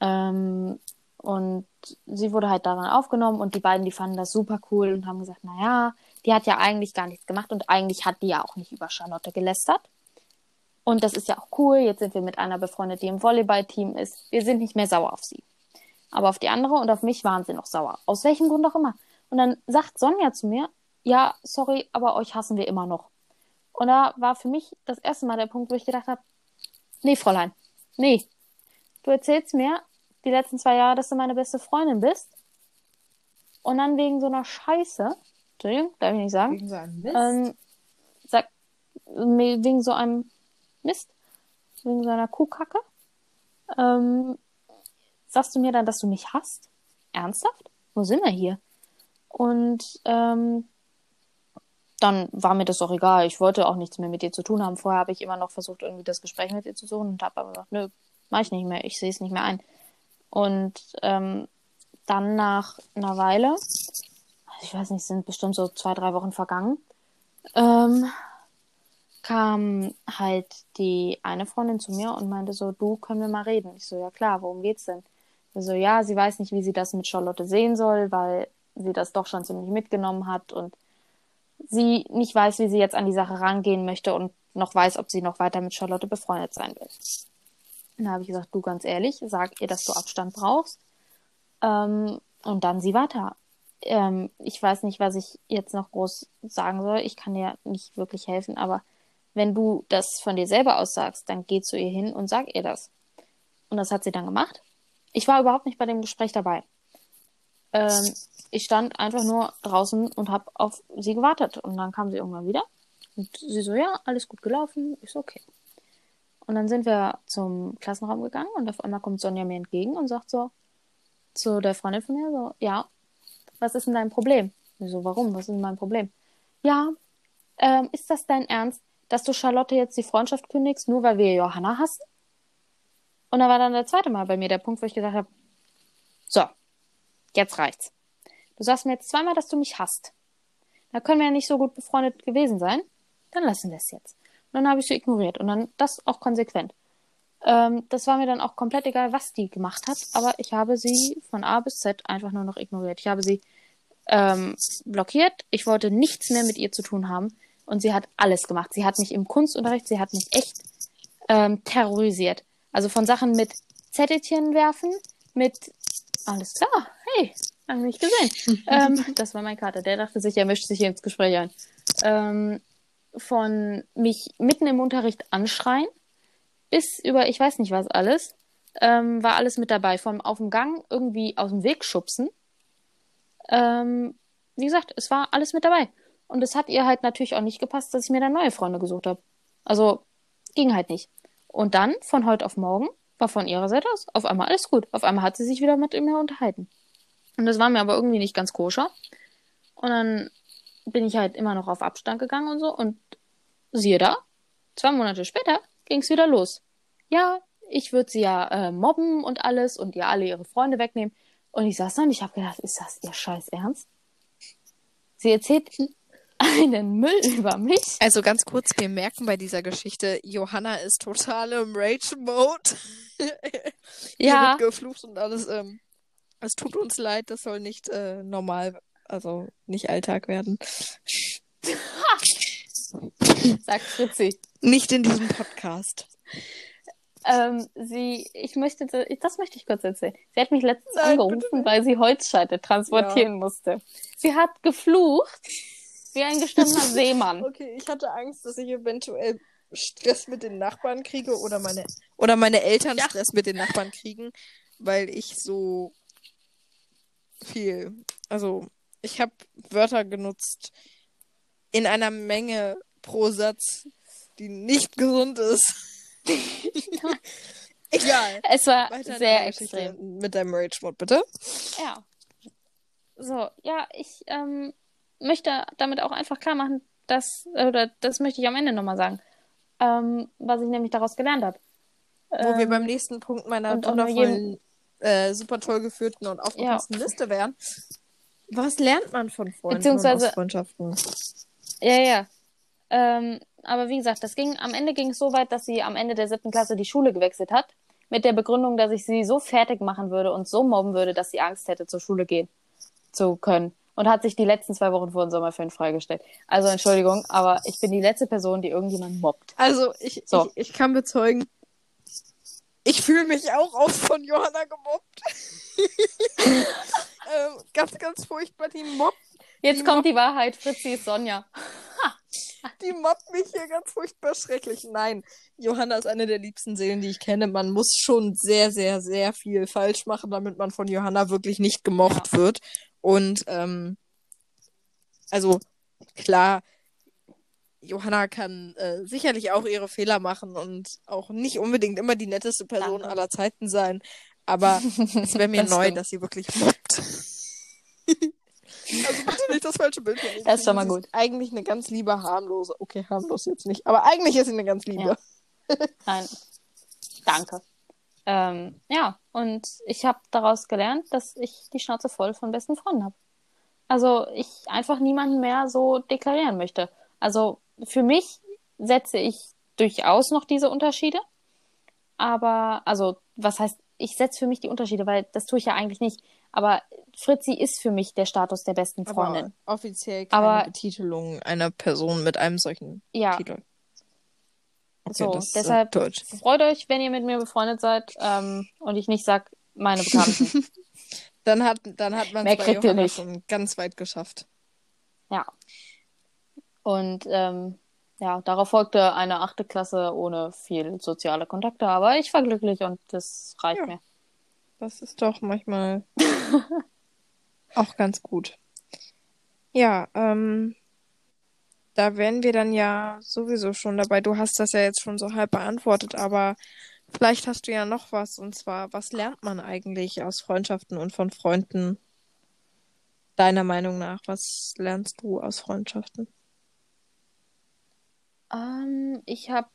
Ähm, und sie wurde halt daran aufgenommen und die beiden, die fanden das super cool und haben gesagt, naja, die hat ja eigentlich gar nichts gemacht und eigentlich hat die ja auch nicht über Charlotte gelästert. Und das ist ja auch cool. Jetzt sind wir mit einer befreundet, die im Volleyballteam ist. Wir sind nicht mehr sauer auf sie. Aber auf die andere und auf mich waren sie noch sauer. Aus welchem Grund auch immer. Und dann sagt Sonja zu mir, ja, sorry, aber euch hassen wir immer noch. Und da war für mich das erste Mal der Punkt, wo ich gedacht habe, nee, Fräulein, nee. Du erzählst mir die letzten zwei Jahre, dass du meine beste Freundin bist. Und dann wegen so einer Scheiße, Entschuldigung, darf ich nicht sagen. Wegen so einem Mist. Ähm, sag, wegen so einem Mist, wegen so einer Kuhkacke. Ähm, sagst du mir dann, dass du mich hasst? Ernsthaft? Wo sind wir hier? Und ähm, dann war mir das auch egal. Ich wollte auch nichts mehr mit dir zu tun haben. Vorher habe ich immer noch versucht, irgendwie das Gespräch mit dir zu suchen und habe aber gesagt, nö, mach ich nicht mehr. Ich sehe es nicht mehr ein. Und ähm, dann nach einer Weile, ich weiß nicht, sind bestimmt so zwei, drei Wochen vergangen, ähm, kam halt die eine Freundin zu mir und meinte so, du, können wir mal reden? Ich so, ja klar, worum geht's denn? So, ja, sie weiß nicht, wie sie das mit Charlotte sehen soll, weil sie das doch schon ziemlich mitgenommen hat und sie nicht weiß, wie sie jetzt an die Sache rangehen möchte und noch weiß, ob sie noch weiter mit Charlotte befreundet sein will. Dann habe ich gesagt, du ganz ehrlich, sag ihr, dass du Abstand brauchst. Ähm, und dann sie weiter. Ähm, ich weiß nicht, was ich jetzt noch groß sagen soll. Ich kann dir nicht wirklich helfen, aber wenn du das von dir selber aus sagst, dann geh zu ihr hin und sag ihr das. Und das hat sie dann gemacht. Ich war überhaupt nicht bei dem Gespräch dabei. Ähm, ich stand einfach nur draußen und habe auf sie gewartet. Und dann kam sie irgendwann wieder. Und sie so, ja, alles gut gelaufen. So, okay. Und dann sind wir zum Klassenraum gegangen und auf einmal kommt Sonja mir entgegen und sagt so zu der Freundin von mir so, ja, was ist denn dein Problem? Ich so, warum? Was ist denn mein Problem? Ja, ähm, ist das dein Ernst, dass du Charlotte jetzt die Freundschaft kündigst, nur weil wir Johanna hassen? Und da war dann der zweite Mal bei mir der Punkt, wo ich gesagt habe, so, jetzt reicht's. Du sagst mir jetzt zweimal, dass du mich hasst. Da können wir ja nicht so gut befreundet gewesen sein. Dann lassen wir es jetzt. Dann habe ich sie ignoriert. Und dann das auch konsequent. Ähm, das war mir dann auch komplett egal, was die gemacht hat. Aber ich habe sie von A bis Z einfach nur noch ignoriert. Ich habe sie ähm, blockiert. Ich wollte nichts mehr mit ihr zu tun haben. Und sie hat alles gemacht. Sie hat mich im Kunstunterricht, sie hat mich echt ähm, terrorisiert. Also von Sachen mit Zettelchen werfen, mit alles klar, hey, haben nicht gesehen. ähm, das war mein Kater. Der dachte sich, er mischt sich hier ins Gespräch ein. Ähm, von mich mitten im Unterricht anschreien bis über ich weiß nicht was alles, ähm, war alles mit dabei. Vom auf dem Gang irgendwie aus dem Weg schubsen. Ähm, wie gesagt, es war alles mit dabei. Und es hat ihr halt natürlich auch nicht gepasst, dass ich mir dann neue Freunde gesucht habe. Also ging halt nicht. Und dann, von heute auf morgen, war von ihrer Seite aus auf einmal alles gut. Auf einmal hat sie sich wieder mit mir unterhalten. Und das war mir aber irgendwie nicht ganz koscher. Und dann bin ich halt immer noch auf Abstand gegangen und so. Und siehe da, zwei Monate später ging es wieder los. Ja, ich würde sie ja äh, mobben und alles und ihr alle ihre Freunde wegnehmen. Und ich saß dann und ich habe gedacht, ist das ihr Scheiß Ernst? Sie erzählt einen Müll über mich. Also ganz kurz, wir merken bei dieser Geschichte, Johanna ist total im Rage-Mode. ja. wird geflucht und alles. Ähm, es tut uns leid, das soll nicht äh, normal, also nicht Alltag werden. Sagt Fritzi. Nicht in diesem Podcast. Ähm, sie, ich möchte, das möchte ich kurz erzählen. Sie hat mich letztens Nein, angerufen, weil sie Holzscheite transportieren ja. musste. Sie hat geflucht wie ein gestandener Seemann. Okay, ich hatte Angst, dass ich eventuell Stress mit den Nachbarn kriege oder meine oder meine Eltern ja. Stress mit den Nachbarn kriegen, weil ich so viel, also ich habe Wörter genutzt in einer Menge pro Satz, die nicht gesund ist. Egal. Es war Weiter sehr extrem. Mit deinem Rage Mode, bitte. Ja. So, ja, ich ähm, möchte damit auch einfach klar machen, dass, oder das möchte ich am Ende nochmal sagen, ähm, was ich nämlich daraus gelernt habe. Wo ähm, wir beim nächsten Punkt meiner wundervollen, äh, super toll geführten und aufgepassten ja. Liste wären. Was lernt man von Freunden Beziehungsweise- Freundschaften? Ja, ja. Ähm, aber wie gesagt, das ging, am Ende ging es so weit, dass sie am Ende der siebten Klasse die Schule gewechselt hat. Mit der Begründung, dass ich sie so fertig machen würde und so mobben würde, dass sie Angst hätte, zur Schule gehen zu können. Und hat sich die letzten zwei Wochen vor den Sommerferien freigestellt. Also Entschuldigung, aber ich bin die letzte Person, die irgendjemand mobbt. Also, ich, So. ich, ich kann bezeugen, ich fühle mich auch oft von Johanna gemobbt. ähm, ganz, ganz furchtbar. Die mobbt, Jetzt Die kommt die Wahrheit. Fritzi ist Sonja. die mobbt mich hier ganz furchtbar schrecklich. Nein, Johanna ist eine der liebsten Seelen, die ich kenne. Man muss schon sehr, sehr, sehr viel falsch machen, damit man von Johanna wirklich nicht gemocht wird. Und, ähm, also, klar, Johanna kann äh, sicherlich auch ihre Fehler machen und auch nicht unbedingt immer die netteste Person Danke. aller Zeiten sein. Aber es wäre mir Das neu, stimmt. dass sie wirklich mobbt. also bitte nicht das falsche Bild. von Das ist schon mal gut. Eigentlich eine ganz liebe, harmlose. Okay, harmlos jetzt nicht. Aber eigentlich ist sie eine ganz liebe. Nein. Danke. Ähm, ja, und ich habe daraus gelernt, dass ich die Schnauze voll von besten Freunden habe. Also ich einfach niemanden mehr so deklarieren möchte. Also für mich setze ich durchaus noch diese Unterschiede. Aber, also, was heißt, ich setze für mich die Unterschiede, weil das tue ich ja eigentlich nicht. Aber Fritzi ist für mich der Status der besten Freundin. Aber offiziell keine Aber- Betitelung einer Person mit einem solchen Ja, Titel. Okay, So, ist deshalb- Deutsch. freut euch, wenn ihr mit mir befreundet seid ähm, und ich nicht sag, meine Bekannten. Dann hat, dann hat man nicht. schon ganz weit geschafft. Ja. Und ähm, ja, darauf folgte eine achte Klasse ohne viel soziale Kontakte, aber ich war glücklich und das reicht Ja. mir. Das ist doch manchmal auch ganz gut. Ja, ähm, da wären wir dann ja sowieso schon dabei. Du hast das ja jetzt schon so halb beantwortet, aber vielleicht hast du ja noch was. Und zwar, was lernt man eigentlich aus Freundschaften und von Freunden? Deiner Meinung nach, was lernst du aus Freundschaften? Ähm, ich habe,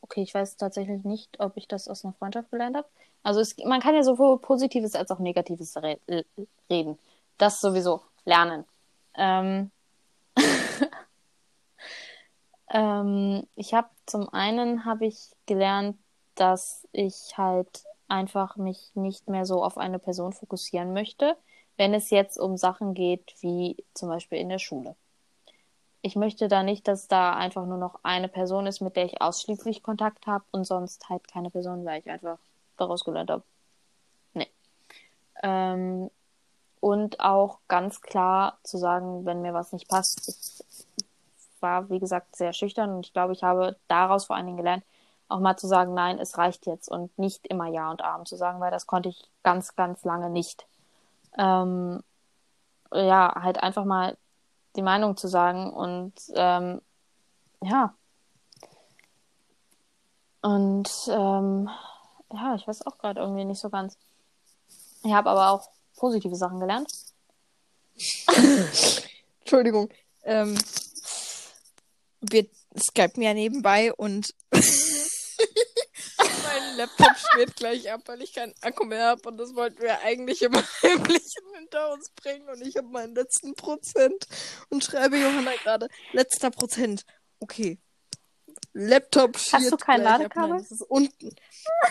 okay, ich weiß tatsächlich nicht, ob ich das aus einer Freundschaft gelernt habe. Also es, man kann ja sowohl Positives als auch Negatives re äh, reden. Das sowieso lernen. Ähm, ähm, ich habe zum einen habe ich gelernt, dass ich halt einfach mich nicht mehr so auf eine Person fokussieren möchte, wenn es jetzt um Sachen geht wie zum Beispiel in der Schule. Ich möchte da nicht, dass da einfach nur noch eine Person ist, mit der ich ausschließlich Kontakt habe und sonst halt keine Person, weil ich einfach daraus gelernt habe. Nee. Ähm, und auch ganz klar zu sagen, wenn mir was nicht passt. Ich war, wie gesagt, sehr schüchtern und ich glaube, ich habe daraus vor allen Dingen gelernt, auch mal zu sagen, nein, es reicht jetzt und nicht immer Ja und Abend zu sagen, weil das konnte ich ganz, ganz lange nicht. Ähm, ja, halt einfach mal die Meinung zu sagen und ähm, ja. Und ähm, ja, ich weiß auch gerade irgendwie nicht so ganz. Ich habe aber auch positive Sachen gelernt. Entschuldigung. Ähm, wir skypen ja nebenbei und Laptop schmiert gleich ab, weil ich keinen Akku mehr habe und das wollten wir eigentlich im Heimlichen hinter uns bringen und ich habe meinen letzten Prozent und schreibe Johanna gerade, letzter Prozent. Okay. Laptop schiert du kein gleich ab. Ladekabel? Nein, unten.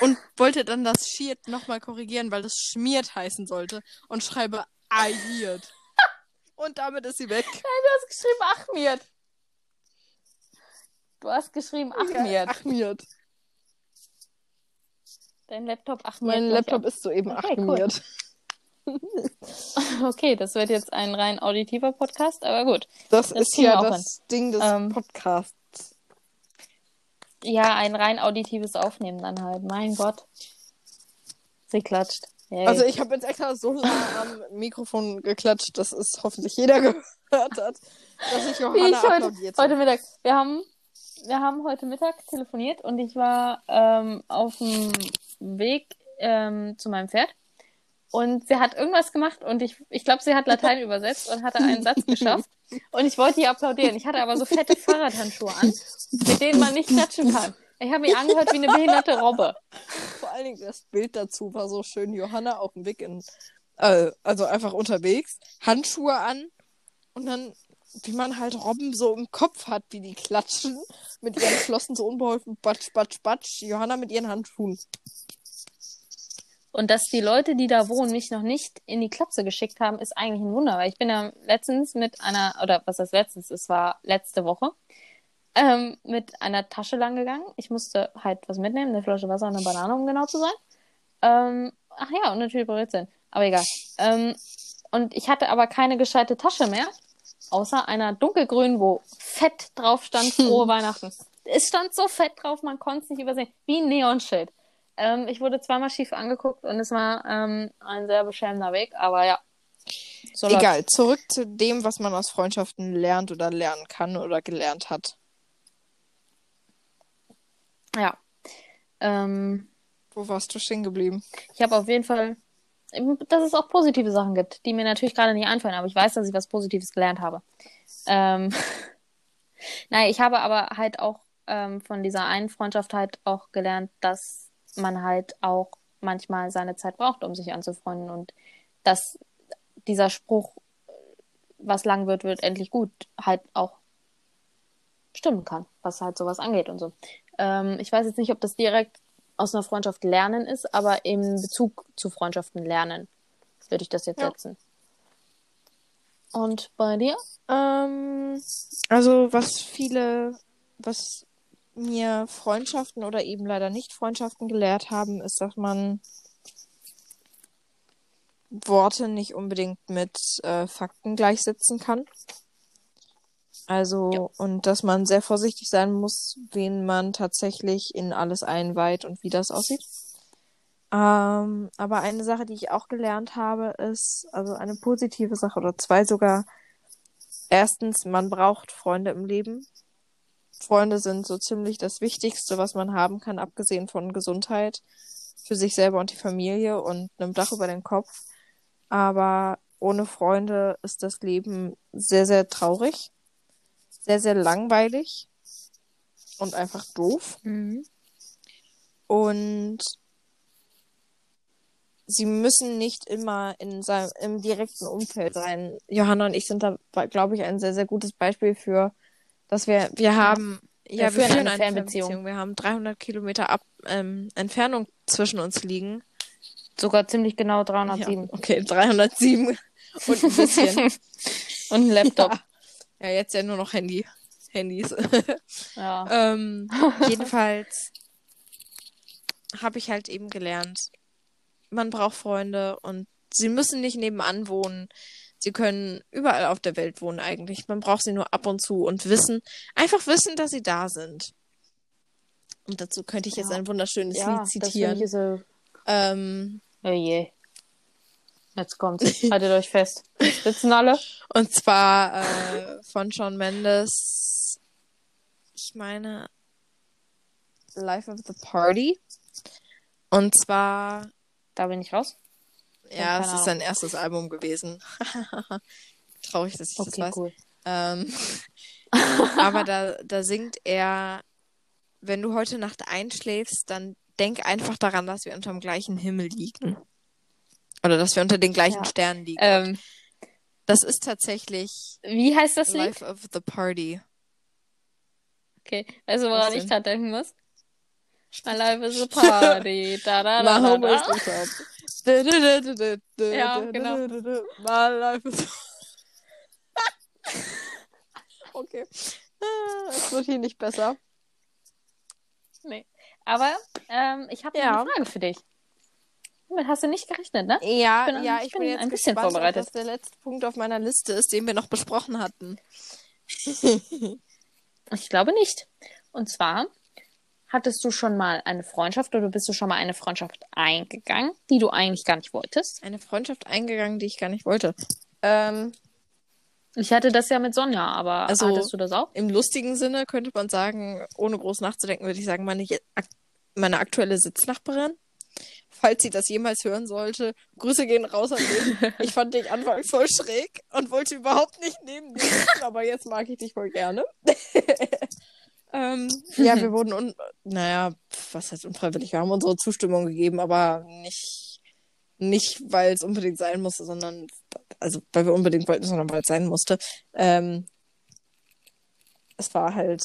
Und wollte dann das schiert nochmal korrigieren, weil das schmiert heißen sollte und schreibe agiert. Und damit ist sie weg. Du hast geschrieben Achmiert. Du hast geschrieben Achmiert. Achmiert. Dein Laptop Achmiert. Mein gleich Laptop ist soeben Okay, cool. achmiert. ab. Okay, das wird jetzt ein rein auditiver Podcast, aber gut. Das, Das ist ja das Ding des Ähm, Podcasts. Ja, ein rein auditives Aufnehmen dann halt. Mein Gott. Sie klatscht. Yay. Also ich habe jetzt extra so nah am Mikrofon geklatscht, dass es hoffentlich jeder gehört hat, dass ich Johanna ich heute, applaudiert heute. Mittag. Wir haben, wir haben heute Mittag telefoniert und ich war ähm, auf dem Weg ähm, zu meinem Pferd. Und sie hat irgendwas gemacht und ich, ich glaube, sie hat Latein übersetzt und hatte einen Satz geschafft. Und ich wollte ihr applaudieren. Ich hatte aber so fette Fahrradhandschuhe an, mit denen man nicht klatschen kann. Ich habe mich angehört wie eine behinderte Robbe. Vor allen Dingen das Bild dazu war so schön. Johanna auf dem Weg in äh, also einfach unterwegs, Handschuhe an und dann, wie man halt Robben so im Kopf hat, wie die klatschen, mit ihren Flossen so unbeholfen, batsch, batsch, batsch, Johanna mit ihren Handschuhen. Und dass die Leute, die da wohnen, mich noch nicht in die Klapse geschickt haben, ist eigentlich ein Wunder, weil ich bin ja letztens mit einer, oder was heißt letztens, es war letzte Woche, ähm, mit einer Tasche lang gegangen. Ich musste halt was mitnehmen, eine Flasche Wasser und eine Banane, um genau zu sein. Ähm, ach ja, und natürlich Brezeln. Aber egal. Ähm, und ich hatte aber keine gescheite Tasche mehr, außer einer dunkelgrünen, wo fett drauf stand, frohe Weihnachten. Es stand so fett drauf, man konnte es nicht übersehen. Wie ein Neonschild. Ähm, ich wurde zweimal schief angeguckt und es war ähm, ein sehr beschämender Weg, aber ja. So Egal, läuft's. zurück zu dem, was man aus Freundschaften lernt oder lernen kann oder gelernt hat. Ja. Ähm, Wo warst du stehen geblieben? Ich habe auf jeden Fall, dass es auch positive Sachen gibt, die mir natürlich gerade nicht einfallen, aber ich weiß, dass ich was Positives gelernt habe. Ähm, Nein, ich habe aber halt auch ähm, von dieser einen Freundschaft halt auch gelernt, dass man halt auch manchmal seine Zeit braucht, um sich anzufreunden und dass dieser Spruch, was lang wird, wird endlich gut, halt auch stimmen kann, was halt sowas angeht und so. Ähm, ich weiß jetzt nicht, ob das direkt aus einer Freundschaft lernen ist, aber im Bezug zu Freundschaften lernen würde ich das jetzt ja. setzen. Und bei dir? Ähm, also was viele, was mir Freundschaften oder eben leider nicht Freundschaften gelehrt haben, ist, dass man Worte nicht unbedingt mit äh, Fakten gleichsetzen kann. Also, ja. und dass man sehr vorsichtig sein muss, wen man tatsächlich in alles einweiht und wie das aussieht. Ähm, aber eine Sache, die ich auch gelernt habe, ist, also eine positive Sache oder zwei sogar. Erstens, man braucht Freunde im Leben. Freunde sind so ziemlich das Wichtigste, was man haben kann, abgesehen von Gesundheit für sich selber und die Familie und einem Dach über den Kopf. Aber ohne Freunde ist das Leben sehr, sehr traurig, sehr, sehr langweilig und einfach doof. Mhm. Und sie müssen nicht immer in seinem, im direkten Umfeld sein. Johanna und ich sind da, glaube ich, ein sehr, sehr gutes Beispiel für, dass wir, wir haben, ja, wir, wir führen eine Fernbeziehung. Fernbeziehung. Wir haben 300 Kilometer Ab, ähm, Entfernung zwischen uns liegen. Sogar ziemlich genau 307. Ja, okay, 307 und ein bisschen. und ein Laptop. Ja. Ja, jetzt ja nur noch Handy. Handys. ja. ähm, jedenfalls habe ich halt eben gelernt, man braucht Freunde und sie müssen nicht nebenan wohnen. Sie können überall auf der Welt wohnen eigentlich. Man braucht sie nur ab und zu und wissen, einfach wissen, dass sie da sind. Und dazu könnte ich jetzt ja. ein wunderschönes ja, Lied zitieren. Das so... ähm, oh je. Jetzt kommt's. Haltet euch fest. Sitzen alle? Und zwar äh, von Shawn Mendes. Ich meine Life of the Party. Und zwar da bin ich raus. Ja, es ist sein erstes Album gewesen. Traurig, dass ich okay, das weiß. Cool. Ähm, aber da, da singt er, wenn du heute Nacht einschläfst, dann denk einfach daran, dass wir unter dem gleichen Himmel liegen. Oder dass wir unter den gleichen ja. Sternen liegen. Ähm, das ist tatsächlich. Wie heißt das Lied? Life of the Party. Okay, weißt du, woran ich da denken muss? My life is a party. Da, da, da, My home is the club. Ja, genau. My life is... okay. Es wird hier nicht besser. Nee. Aber ähm, ich habe ja. eine Frage für dich. Damit hast du nicht gerechnet, ne? Ja, ich bin, ja, ich, bin, bin, jetzt ein bisschen gespannt, vorbereitet. Was der letzte Punkt auf meiner Liste ist, den wir noch besprochen hatten. ich glaube nicht. Und zwar Hattest du schon mal eine Freundschaft oder bist du schon mal eine Freundschaft eingegangen, die du eigentlich gar nicht wolltest? Eine Freundschaft eingegangen, die ich gar nicht wollte. Ähm, ich hatte das ja mit Sonja, aber also hattest du das auch? Im lustigen Sinne könnte man sagen, ohne groß nachzudenken, würde ich sagen, meine, meine aktuelle Sitznachbarin. Falls sie das jemals hören sollte, Grüße gehen raus an dich. Ich fand dich anfangs voll schräg und wollte überhaupt nicht neben dir sitzen, aber jetzt mag ich dich voll gerne. Ähm, ja, wir wurden, un naja, was heißt unfreiwillig? Wir haben unsere Zustimmung gegeben, aber nicht, Nicht, weil es unbedingt sein musste, sondern, also weil wir unbedingt wollten, sondern weil es sein musste. Ähm, es war halt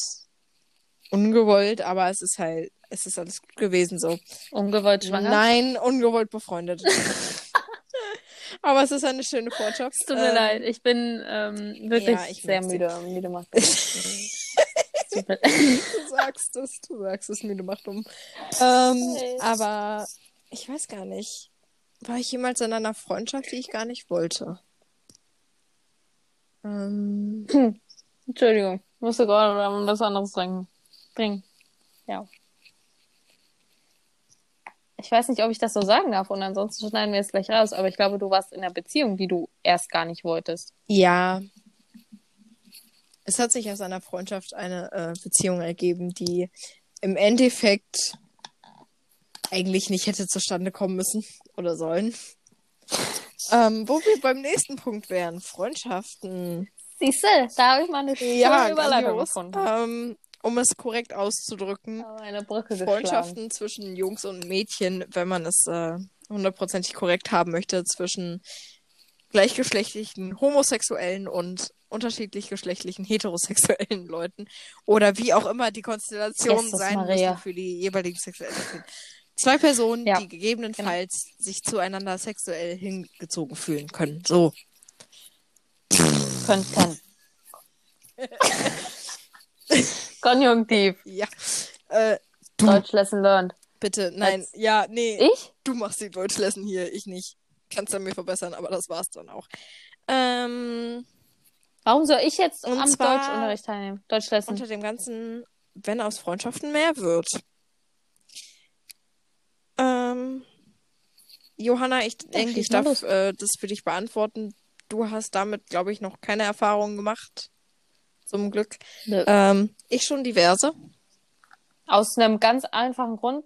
ungewollt, aber es ist halt, es ist alles gut gewesen so. Ungewollt schwanger? Nein, ungewollt befreundet. aber es ist eine schöne Freundschaft. Es tut mir Ähm, leid, ich bin ähm, wirklich ja, ich sehr müde. Müde macht Du sagst es, du sagst es, müde macht um. Ähm, Hey. aber ich weiß gar nicht. War ich jemals in einer Freundschaft, die ich gar nicht wollte? Ähm, Entschuldigung, ich musste gerade an was anderes trinken. Trinken. Ja. Ich weiß nicht, ob ich das so sagen darf und ansonsten schneiden wir es gleich raus, aber ich glaube, du warst in einer Beziehung, die du erst gar nicht wolltest. ja. Es hat sich aus einer Freundschaft eine äh, Beziehung ergeben, die im Endeffekt eigentlich nicht hätte zustande kommen müssen oder sollen. Ähm, wo wir beim nächsten Punkt wären, Freundschaften. Siehst du, da habe ich mal eine schöne Ja, Überleitung gefunden. Ähm, um es korrekt auszudrücken, geschlagen. Freundschaften zwischen Jungs und Mädchen, wenn man es äh, hundertprozentig korrekt haben möchte, zwischen gleichgeschlechtlichen homosexuellen und unterschiedlich geschlechtlichen heterosexuellen Leuten oder wie auch immer die Konstellation Jesus sein Maria. müssen für die jeweiligen sexuellen. Zwei Personen, Ja, die gegebenenfalls sich zueinander sexuell hingezogen fühlen können. So. Könnten. Konjunktiv. Ja. Äh, du, Deutsch Lesson learned. bitte. Nein, Als- ja, nee. Ich? Du machst die Deutschlesson hier, ich nicht. Kannst an mir verbessern, aber das war's dann auch. Ähm, Warum soll ich jetzt Und am Deutschunterricht teilnehmen? Deutsch Lesson. unter dem ganzen, wenn aus Freundschaften mehr wird. Ähm, Johanna, ich denke, schieß ich darf äh, das für dich beantworten. Du hast damit, glaube ich, noch keine Erfahrungen gemacht. Zum Glück. Nö. Ähm, ich schon diverse. Aus einem ganz einfachen Grund,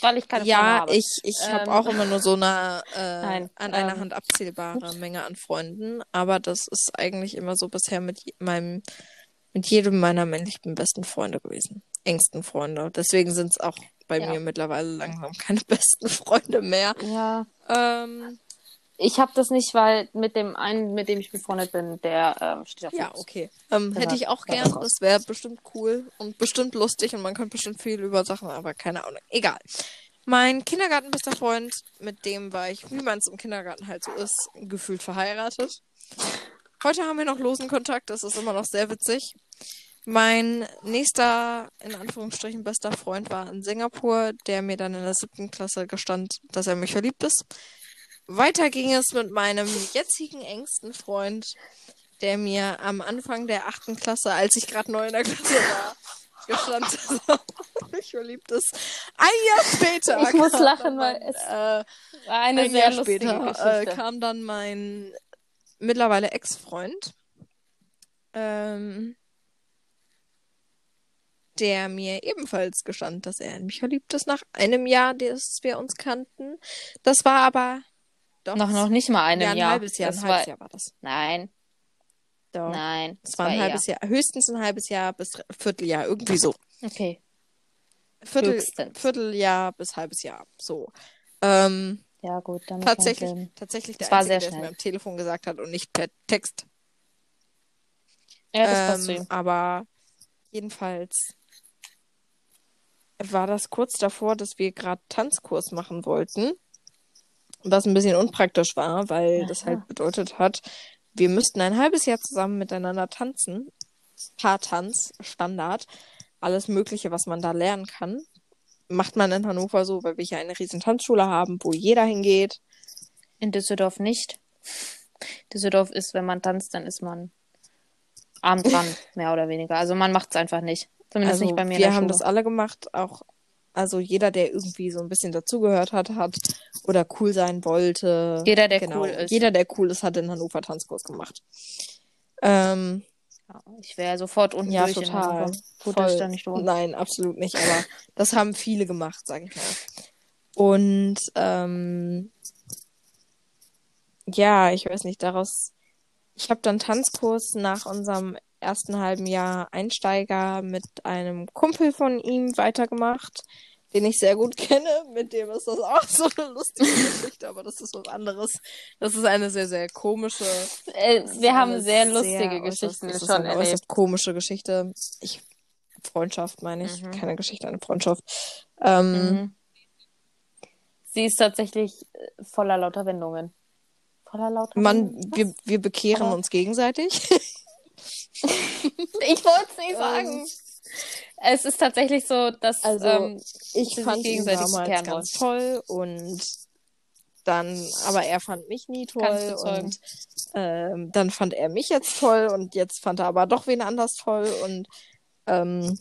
weil ich keine Freunde Ja, habe. ich, ich habe Ähm, auch immer nur so eine äh, Nein, an einer ähm, Hand abzählbare Menge an Freunden, aber das ist eigentlich immer so bisher mit meinem mit jedem meiner männlichen besten Freunde gewesen, engsten Freunde. Deswegen sind es auch bei Ja. mir mittlerweile langsam keine besten Freunde mehr. Ja, Ähm, ich habe das nicht, weil mit dem einen, mit dem ich befreundet bin, der ähm, steht auf ja, Jungs. okay. Ähm, Das hätte ich auch gern. Das wäre bestimmt cool und bestimmt lustig und man könnte bestimmt viel über Sachen, aber keine Ahnung. Egal. Mein Kindergartenbester Freund, mit dem war ich, wie man es im Kindergarten halt so ist, gefühlt verheiratet. Heute haben wir noch losen Kontakt, das ist immer noch sehr witzig. Mein nächster, in Anführungsstrichen, bester Freund war in Singapur, der mir dann in der siebten Klasse gestand, dass er mich verliebt ist. Weiter ging es mit meinem jetzigen engsten Freund, der mir am Anfang der achten Klasse, als ich gerade neu in der Klasse war, gestand, dass er mich verliebt ist. Ein Jahr später. Ich muss lachen, dann weil mein, es äh, War eine ein sehr Jahr lustige später äh, Geschichte. kam dann mein mittlerweile Ex-Freund, ähm, der mir ebenfalls gestand, dass er in mich verliebt ist nach einem Jahr, dass wir uns kannten. Das war aber doch noch, noch nicht mal einem ja, ein Jahr. halbes Jahr, Das ein halbes war, Jahr war das. Nein, Doch. nein. Es war ein halbes Jahr, höchstens ein halbes Jahr bis Vierteljahr, irgendwie so. Okay. Viertel, Höchstens. Vierteljahr bis halbes Jahr, so. Ähm, Ja, gut, dann tatsächlich, tatsächlich der war Einzige, sehr der es schnell. mir am Telefon gesagt hat und nicht per Text. Ja, das passt zu Ähm, ihm. aber jedenfalls war das kurz davor, dass wir gerade Tanzkurs machen wollten. Was ein bisschen unpraktisch war, weil das Aha. halt bedeutet hat, wir müssten ein halbes Jahr zusammen miteinander tanzen. Paartanz, Standard. Alles Mögliche, was man da lernen kann. Macht man in Hannover so, weil wir hier eine riesen Tanzschule haben, wo jeder hingeht. In Düsseldorf nicht. Düsseldorf ist, wenn man tanzt, dann ist man arm dran, mehr oder weniger. Also man macht es einfach nicht. Zumindest Also nicht bei mir wir haben Schule. das alle gemacht, auch also jeder, der irgendwie so ein bisschen dazugehört hat, hat oder cool sein wollte. Jeder, der genau, cool ist. Jeder, der cool ist, hat in Hannover Tanzkurs gemacht. Ähm, ich wäre sofort unten ja, durch in total. Hannover. Voll. da nicht wohne. Nein, absolut nicht, aber das haben viele gemacht, sag ich mal. Und ähm, ja, ich weiß nicht, daraus. Ich habe dann Tanzkurs nach unserem ersten halben Jahr Einsteiger mit einem Kumpel von ihm weitergemacht. den ich sehr gut kenne. Mit dem ist das auch so eine lustige Geschichte, aber das ist was anderes. Das ist eine sehr, sehr komische. Äh, wir haben sehr lustige sehr, Geschichten das ist schon eine äußerst erlebt. komische Geschichte. Ich, Freundschaft meine ich, Mhm. keine Geschichte, eine Freundschaft. Ähm, Mhm. Sie ist tatsächlich äh, voller lauter Wendungen. Voller lauter Man, Wendungen? wir, wir bekehren Aber- uns gegenseitig. Ich wollte es nicht sagen. Es ist tatsächlich so, dass Also, ähm, ich fand ihn gegenseitig damals bekehren ganz toll und dann, aber er fand mich nie toll und ähm, dann fand er mich jetzt toll und jetzt fand er aber doch wen anders toll und ähm,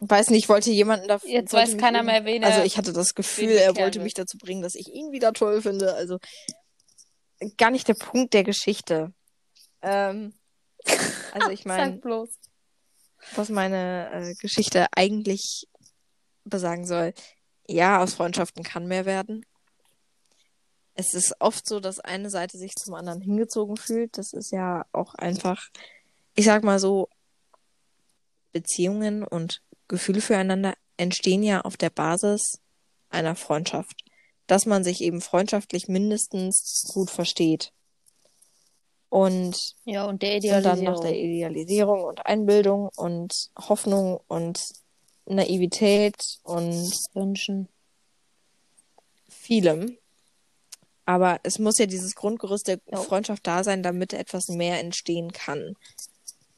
weiß nicht, wollte jemanden dafür. Jetzt weiß keiner mehr, wen er- Also ich hatte das Gefühl, er wollte mich dazu bringen, dass ich ihn wieder toll finde. Also gar nicht der Punkt der Geschichte. Ähm, also ich meine, was meine äh, Geschichte eigentlich besagen soll. Ja, aus Freundschaften kann mehr werden. Es ist oft so, dass eine Seite sich zum anderen hingezogen fühlt. Das ist ja auch einfach, ich sag mal so, Beziehungen und Gefühle füreinander entstehen ja auf der Basis einer Freundschaft. Dass man sich eben freundschaftlich mindestens gut versteht. Und Ja, und der und dann Idealisierung. noch der Idealisierung und Einbildung und Hoffnung und Naivität und Wünschen. vielem. Aber es muss ja dieses Grundgerüst der Ja. Freundschaft da sein, damit etwas mehr entstehen kann.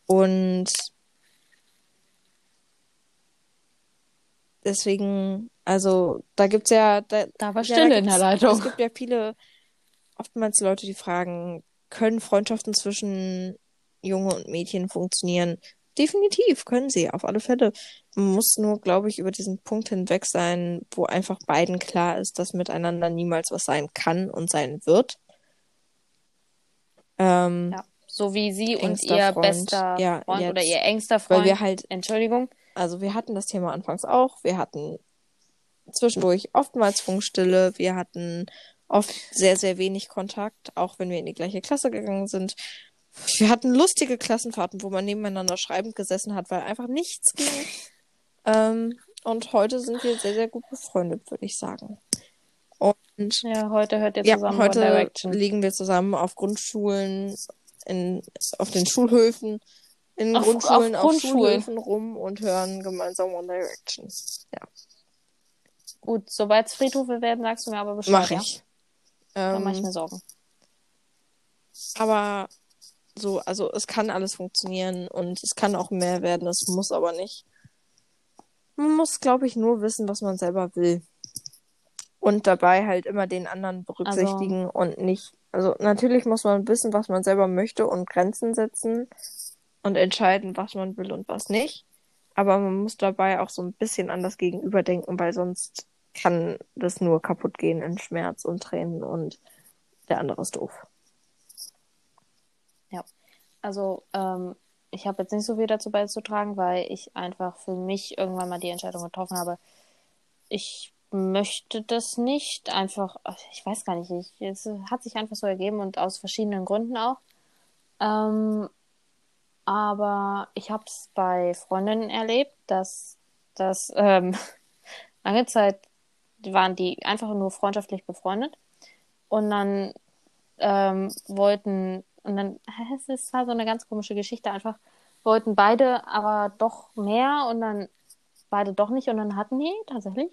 Und deswegen, also da gibt's ja, da, Da war ja, Stille da in der Leitung. Es gibt ja viele, oftmals Leute, die fragen, können Freundschaften zwischen Junge und Mädchen funktionieren? Definitiv können sie, auf alle Fälle. Man muss nur, glaube ich, über diesen Punkt hinweg sein, wo einfach beiden klar ist, dass miteinander niemals was sein kann und sein wird. Ähm, Ja. So wie sie und ihr Freund. bester Ja, Freund jetzt. oder ihr engster weil Freund. wir halt Entschuldigung. also wir hatten das Thema anfangs auch. Wir hatten zwischendurch oftmals Funkstille. Wir hatten oft sehr, sehr wenig Kontakt, auch wenn wir in die gleiche Klasse gegangen sind. Wir hatten lustige Klassenfahrten, wo man nebeneinander schreibend gesessen hat, weil einfach nichts ging. Ähm, und heute sind wir sehr, sehr gut befreundet, würde ich sagen. Und Ja, heute hört ihr ja, zusammen heute One Direction. liegen wir zusammen auf Grundschulen, in, auf den Schulhöfen, in Auf- Grundschulen, auf auf. Schulhöfen rum und hören gemeinsam One Direction. Ja, Gut, sobald es Friedhöfe werden, sagst du mir aber Bescheid. mach ja? Ich. Da mach ich Ähm, mir Sorgen. aber so, also es kann alles funktionieren und es kann auch mehr werden, es muss aber nicht. Man muss, glaube ich, nur wissen, was man selber will. Und dabei halt immer den anderen berücksichtigen und nicht. Also natürlich muss man wissen, was man selber möchte und Grenzen setzen und entscheiden, was man will und was nicht. Aber man muss dabei auch so ein bisschen an das Gegenüber denken, weil sonst kann das nur kaputt gehen in Schmerz und Tränen und der andere ist doof. Also, ähm, ich habe jetzt nicht so viel dazu beizutragen, weil ich einfach für mich irgendwann mal die Entscheidung getroffen habe. Ich möchte das nicht. Einfach, ich weiß gar nicht, ich, es hat sich einfach so ergeben und aus verschiedenen Gründen auch. Ähm, aber ich habe es bei Freundinnen erlebt, dass das ähm, lange Zeit waren die einfach nur freundschaftlich befreundet und dann ähm, wollten und dann es ist war so eine ganz komische Geschichte einfach wollten beide aber doch mehr und dann beide doch nicht und dann hatten die tatsächlich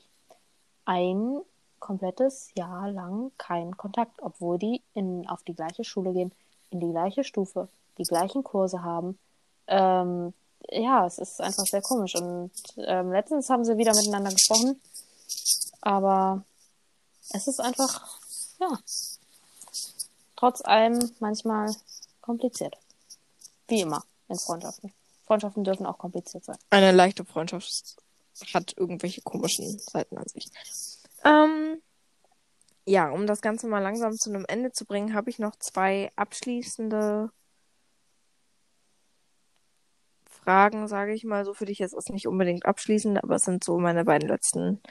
ein komplettes Jahr lang keinen Kontakt, obwohl die in, auf die gleiche Schule gehen, in die gleiche Stufe, die gleichen Kurse haben. Ähm, ja, es ist einfach sehr komisch. Und ähm, letztens haben sie wieder miteinander gesprochen, aber es ist einfach, ja, trotz allem manchmal kompliziert. Wie immer in Freundschaften. Freundschaften dürfen auch kompliziert sein. Eine leichte Freundschaft hat irgendwelche komischen Seiten an sich. Ähm, ja, um das Ganze mal langsam zu einem Ende zu bringen, habe ich noch zwei abschließende Fragen, sage ich mal. So für dich jetzt ist nicht unbedingt abschließend, aber es sind so meine beiden letzten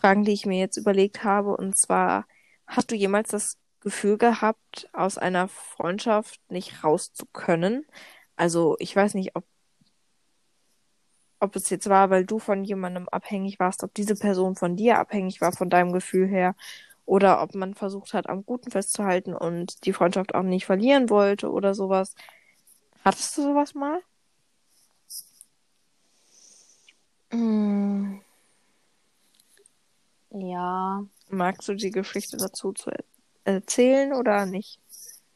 Fragen, die ich mir jetzt überlegt habe. Und zwar, hast du jemals das Gefühl gehabt, aus einer Freundschaft nicht raus zu können? Also, ich weiß nicht, ob ob es jetzt war, weil du von jemandem abhängig warst, ob diese Person von dir abhängig war, von deinem Gefühl her, oder ob man versucht hat, am Guten festzuhalten und die Freundschaft auch nicht verlieren wollte oder sowas. Hattest du sowas mal? Mm. Ja. Magst du die Geschichte dazu zu erzählen oder nicht?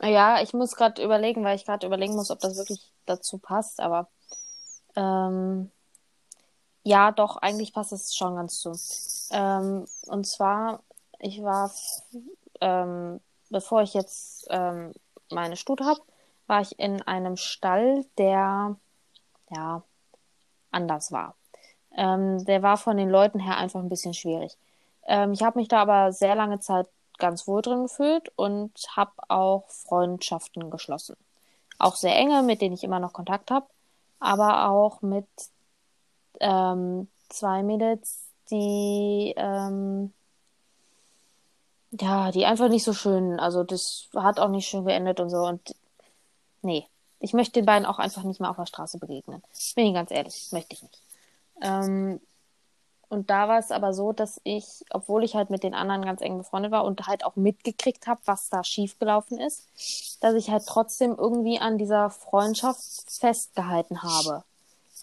Ja, ich muss gerade überlegen, weil ich gerade überlegen muss, ob das wirklich dazu passt, aber ähm, ja, doch, eigentlich passt es schon ganz zu. Ähm, und zwar, ich war, ähm, bevor ich jetzt ähm, meine Stute habe, war ich in einem Stall, der ja anders war. Ähm, der war von den Leuten her einfach ein bisschen schwierig. Ähm, ich habe mich da aber sehr lange Zeit ganz wohl drin gefühlt und habe auch Freundschaften geschlossen. Auch sehr enge, mit denen ich immer noch Kontakt habe, aber auch mit ähm, zwei Mädels, die ähm, ja, die einfach nicht so schön, also das hat auch nicht schön geendet und so und nee, ich möchte den beiden auch einfach nicht mehr auf der Straße begegnen. Bin ich ganz ehrlich, möchte ich nicht. Ähm, und da war es aber so, dass ich, obwohl ich halt mit den anderen ganz eng befreundet war und halt auch mitgekriegt habe, was da schiefgelaufen ist, dass ich halt trotzdem irgendwie an dieser Freundschaft festgehalten habe.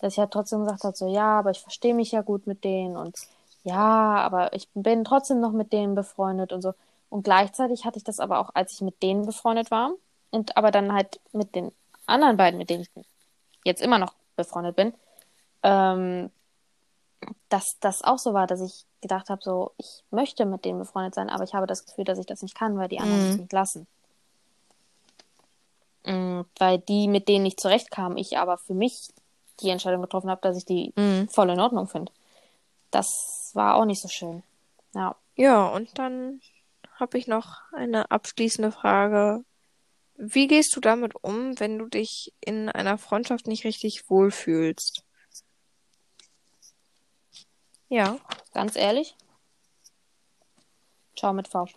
Dass ich halt trotzdem gesagt habe, so ja, aber ich verstehe mich ja gut mit denen und ja, aber ich bin trotzdem noch mit denen befreundet und so. Und gleichzeitig hatte ich das aber auch, als ich mit denen befreundet war und aber dann halt mit den anderen beiden, mit denen ich jetzt immer noch befreundet bin, ähm, dass das auch so war, dass ich gedacht habe, so, ich möchte mit denen befreundet sein, aber ich habe das Gefühl, dass ich das nicht kann, weil die anderen mhm. mich nicht lassen. Mhm, weil die, mit denen ich zurechtkam, ich aber für mich die Entscheidung getroffen habe, dass ich die mhm. voll in Ordnung finde. Das war auch nicht so schön. Ja. Ja, und dann habe ich noch eine abschließende Frage. Wie gehst du damit um, wenn du dich in einer Freundschaft nicht richtig wohlfühlst? Ja. Ganz ehrlich? Ciao mit V.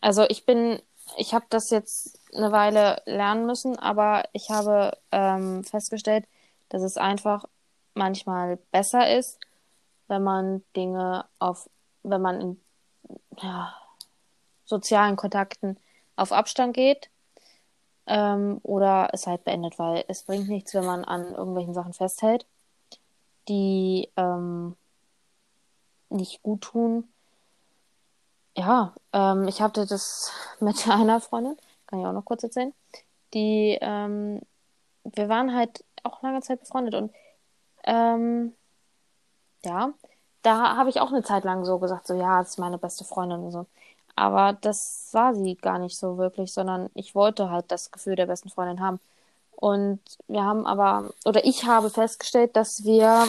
Also ich bin, ich habe das jetzt eine Weile lernen müssen, aber ich habe ähm, festgestellt, dass es einfach manchmal besser ist, wenn man Dinge auf, wenn man in ja, sozialen Kontakten auf Abstand geht ähm, oder es halt beendet, weil es bringt nichts, wenn man an irgendwelchen Sachen festhält die ähm, nicht gut tun. Ja, ähm, ich hatte das mit einer Freundin, kann ich auch noch kurz erzählen, die, ähm, wir waren halt auch lange Zeit befreundet und ähm, ja, da habe ich auch eine Zeit lang so gesagt, so ja, das ist meine beste Freundin und so. Aber das war sie gar nicht so wirklich, sondern ich wollte halt das Gefühl der besten Freundin haben. Und wir haben aber, oder ich habe festgestellt, dass wir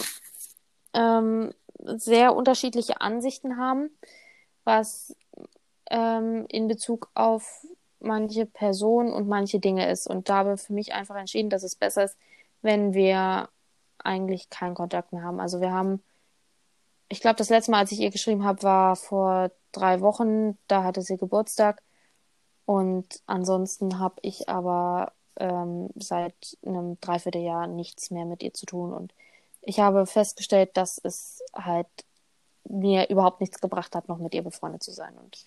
ähm, sehr unterschiedliche Ansichten haben, was ähm, in Bezug auf manche Personen und manche Dinge ist. Und da habe ich für mich einfach entschieden, dass es besser ist, wenn wir eigentlich keinen Kontakt mehr haben. Also wir haben, ich glaube, das letzte Mal, als ich ihr geschrieben habe, war vor drei Wochen. Da hatte sie Geburtstag. Und ansonsten habe ich aber ähm, seit einem Dreivierteljahr nichts mehr mit ihr zu tun. Und ich habe festgestellt, dass es halt mir überhaupt nichts gebracht hat, noch mit ihr befreundet zu sein. Und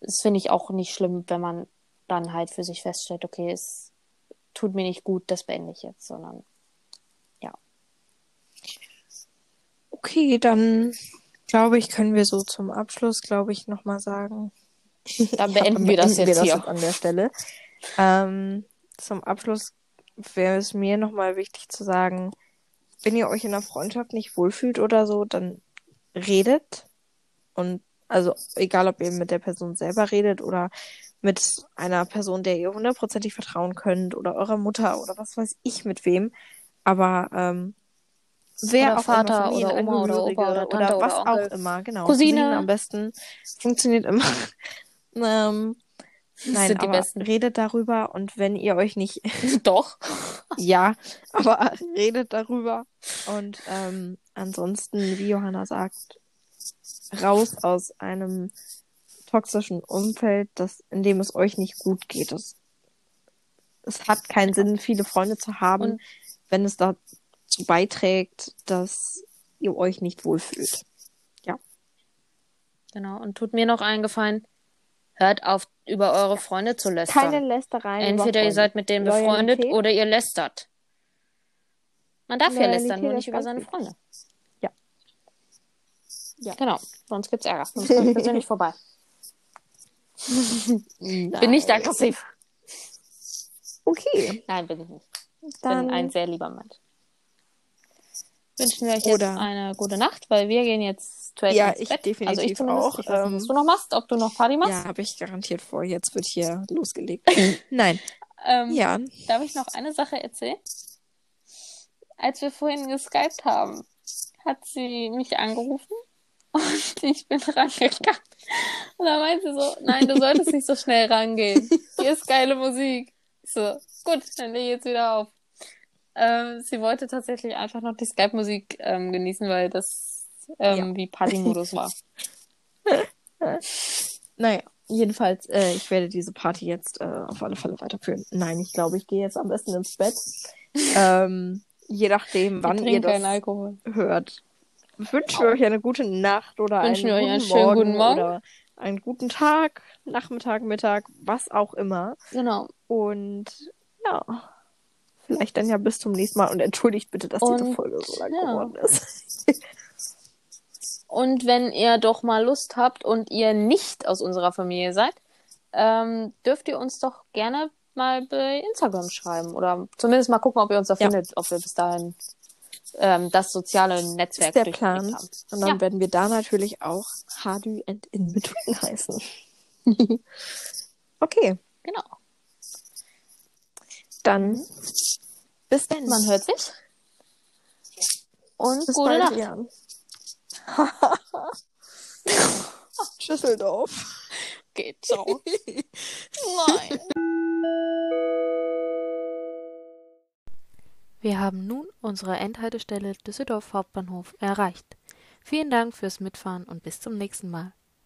das finde ich auch nicht schlimm, wenn man dann halt für sich feststellt, okay, es tut mir nicht gut, das beende ich jetzt, sondern ja. Okay, dann glaube ich, können wir so zum Abschluss, glaube ich, nochmal sagen. Dann beenden wir das jetzt wir hier. Das an der Stelle. Ähm, zum Abschluss wäre es mir nochmal wichtig zu sagen, wenn ihr euch in einer Freundschaft nicht wohlfühlt oder so, dann redet. Und also egal, ob ihr mit der Person selber redet oder mit einer Person, der ihr hundertprozentig vertrauen könnt oder eurer Mutter oder was weiß ich mit wem. Aber ähm, wer oder auch Vater immer, oder Oma oder Opa oder Tante oder was oder auch immer, genau. Cousine. Cousine am besten funktioniert immer. ähm, Nein, sind die besten. redet darüber und wenn ihr euch nicht. Doch. ja, aber redet darüber. Und ähm, ansonsten, wie Johanna sagt, raus aus einem toxischen Umfeld, das, in dem es euch nicht gut geht. Es, es hat keinen Sinn, viele Freunde zu haben, und wenn es da dazu beiträgt, dass ihr euch nicht wohlfühlt. Ja. Genau. Und tut mir noch eingefallen, hört auf, über eure Freunde zu lästern. Keine Lästereien. Entweder ihr seid mit denen befreundet Loyalität. oder ihr lästert. Man darf ja Loyalität lästern, nur nicht über seine. Freunde. Ja. Ja. Genau, sonst gibt's Ärger. Sonst kommt persönlich vorbei. Bin nicht aggressiv. Okay. Nein, bin ich nicht. Ich Dann bin ein sehr lieber Mensch. Wünschen wir euch jetzt Oder- eine gute Nacht, weil wir gehen jetzt straight Ja, ich Bett. definitiv also ich auch, Ich weiß was ähm, du noch machst, ob du noch Party machst. Ja, habe ich garantiert vor. Jetzt wird hier losgelegt. Nein. Ähm, Ja. Darf ich noch eine Sache erzählen? Als wir vorhin geskypt haben, hat sie mich angerufen und ich bin rangegangen. Und da meinte sie so, nein, du solltest nicht so schnell rangehen. Hier ist geile Musik. Ich so, gut, dann lege ich jetzt wieder auf. Ähm, sie wollte tatsächlich einfach noch die Skype-Musik ähm, genießen, weil das ähm, wie Partymodus war. Naja, jedenfalls, äh, ich werde diese Party jetzt äh, auf alle Fälle weiterführen. Nein, ich glaube, ich gehe jetzt am besten ins Bett. ähm, je nachdem, wann ihr das Alkohol. hört. Wünschen wir euch eine gute Nacht oder Wünschen einen, guten einen schönen Morgen guten Morgen. oder einen guten Tag, Nachmittag, Mittag, was auch immer. Genau. Und ja, vielleicht dann ja bis zum nächsten Mal. Und entschuldigt bitte, dass diese Und, Folge so lang ja. geworden ist. Und wenn ihr doch mal Lust habt und ihr nicht aus unserer Familie seid, ähm, dürft ihr uns doch gerne mal bei Instagram schreiben oder zumindest mal gucken, ob ihr uns da Ja. findet, ob wir bis dahin ähm, das soziale Netzwerk ist der Plan. haben. Und dann Ja. werden wir da natürlich auch Hadu and In Between heißen. okay, Genau. dann bis dann. Man hört sich. Und bis gute bald, Nacht. Jan. Schüsseldorf. Geht so. Nein. Wir haben nun unsere Endhaltestelle Düsseldorf Hauptbahnhof erreicht. Vielen Dank fürs Mitfahren und bis zum nächsten Mal.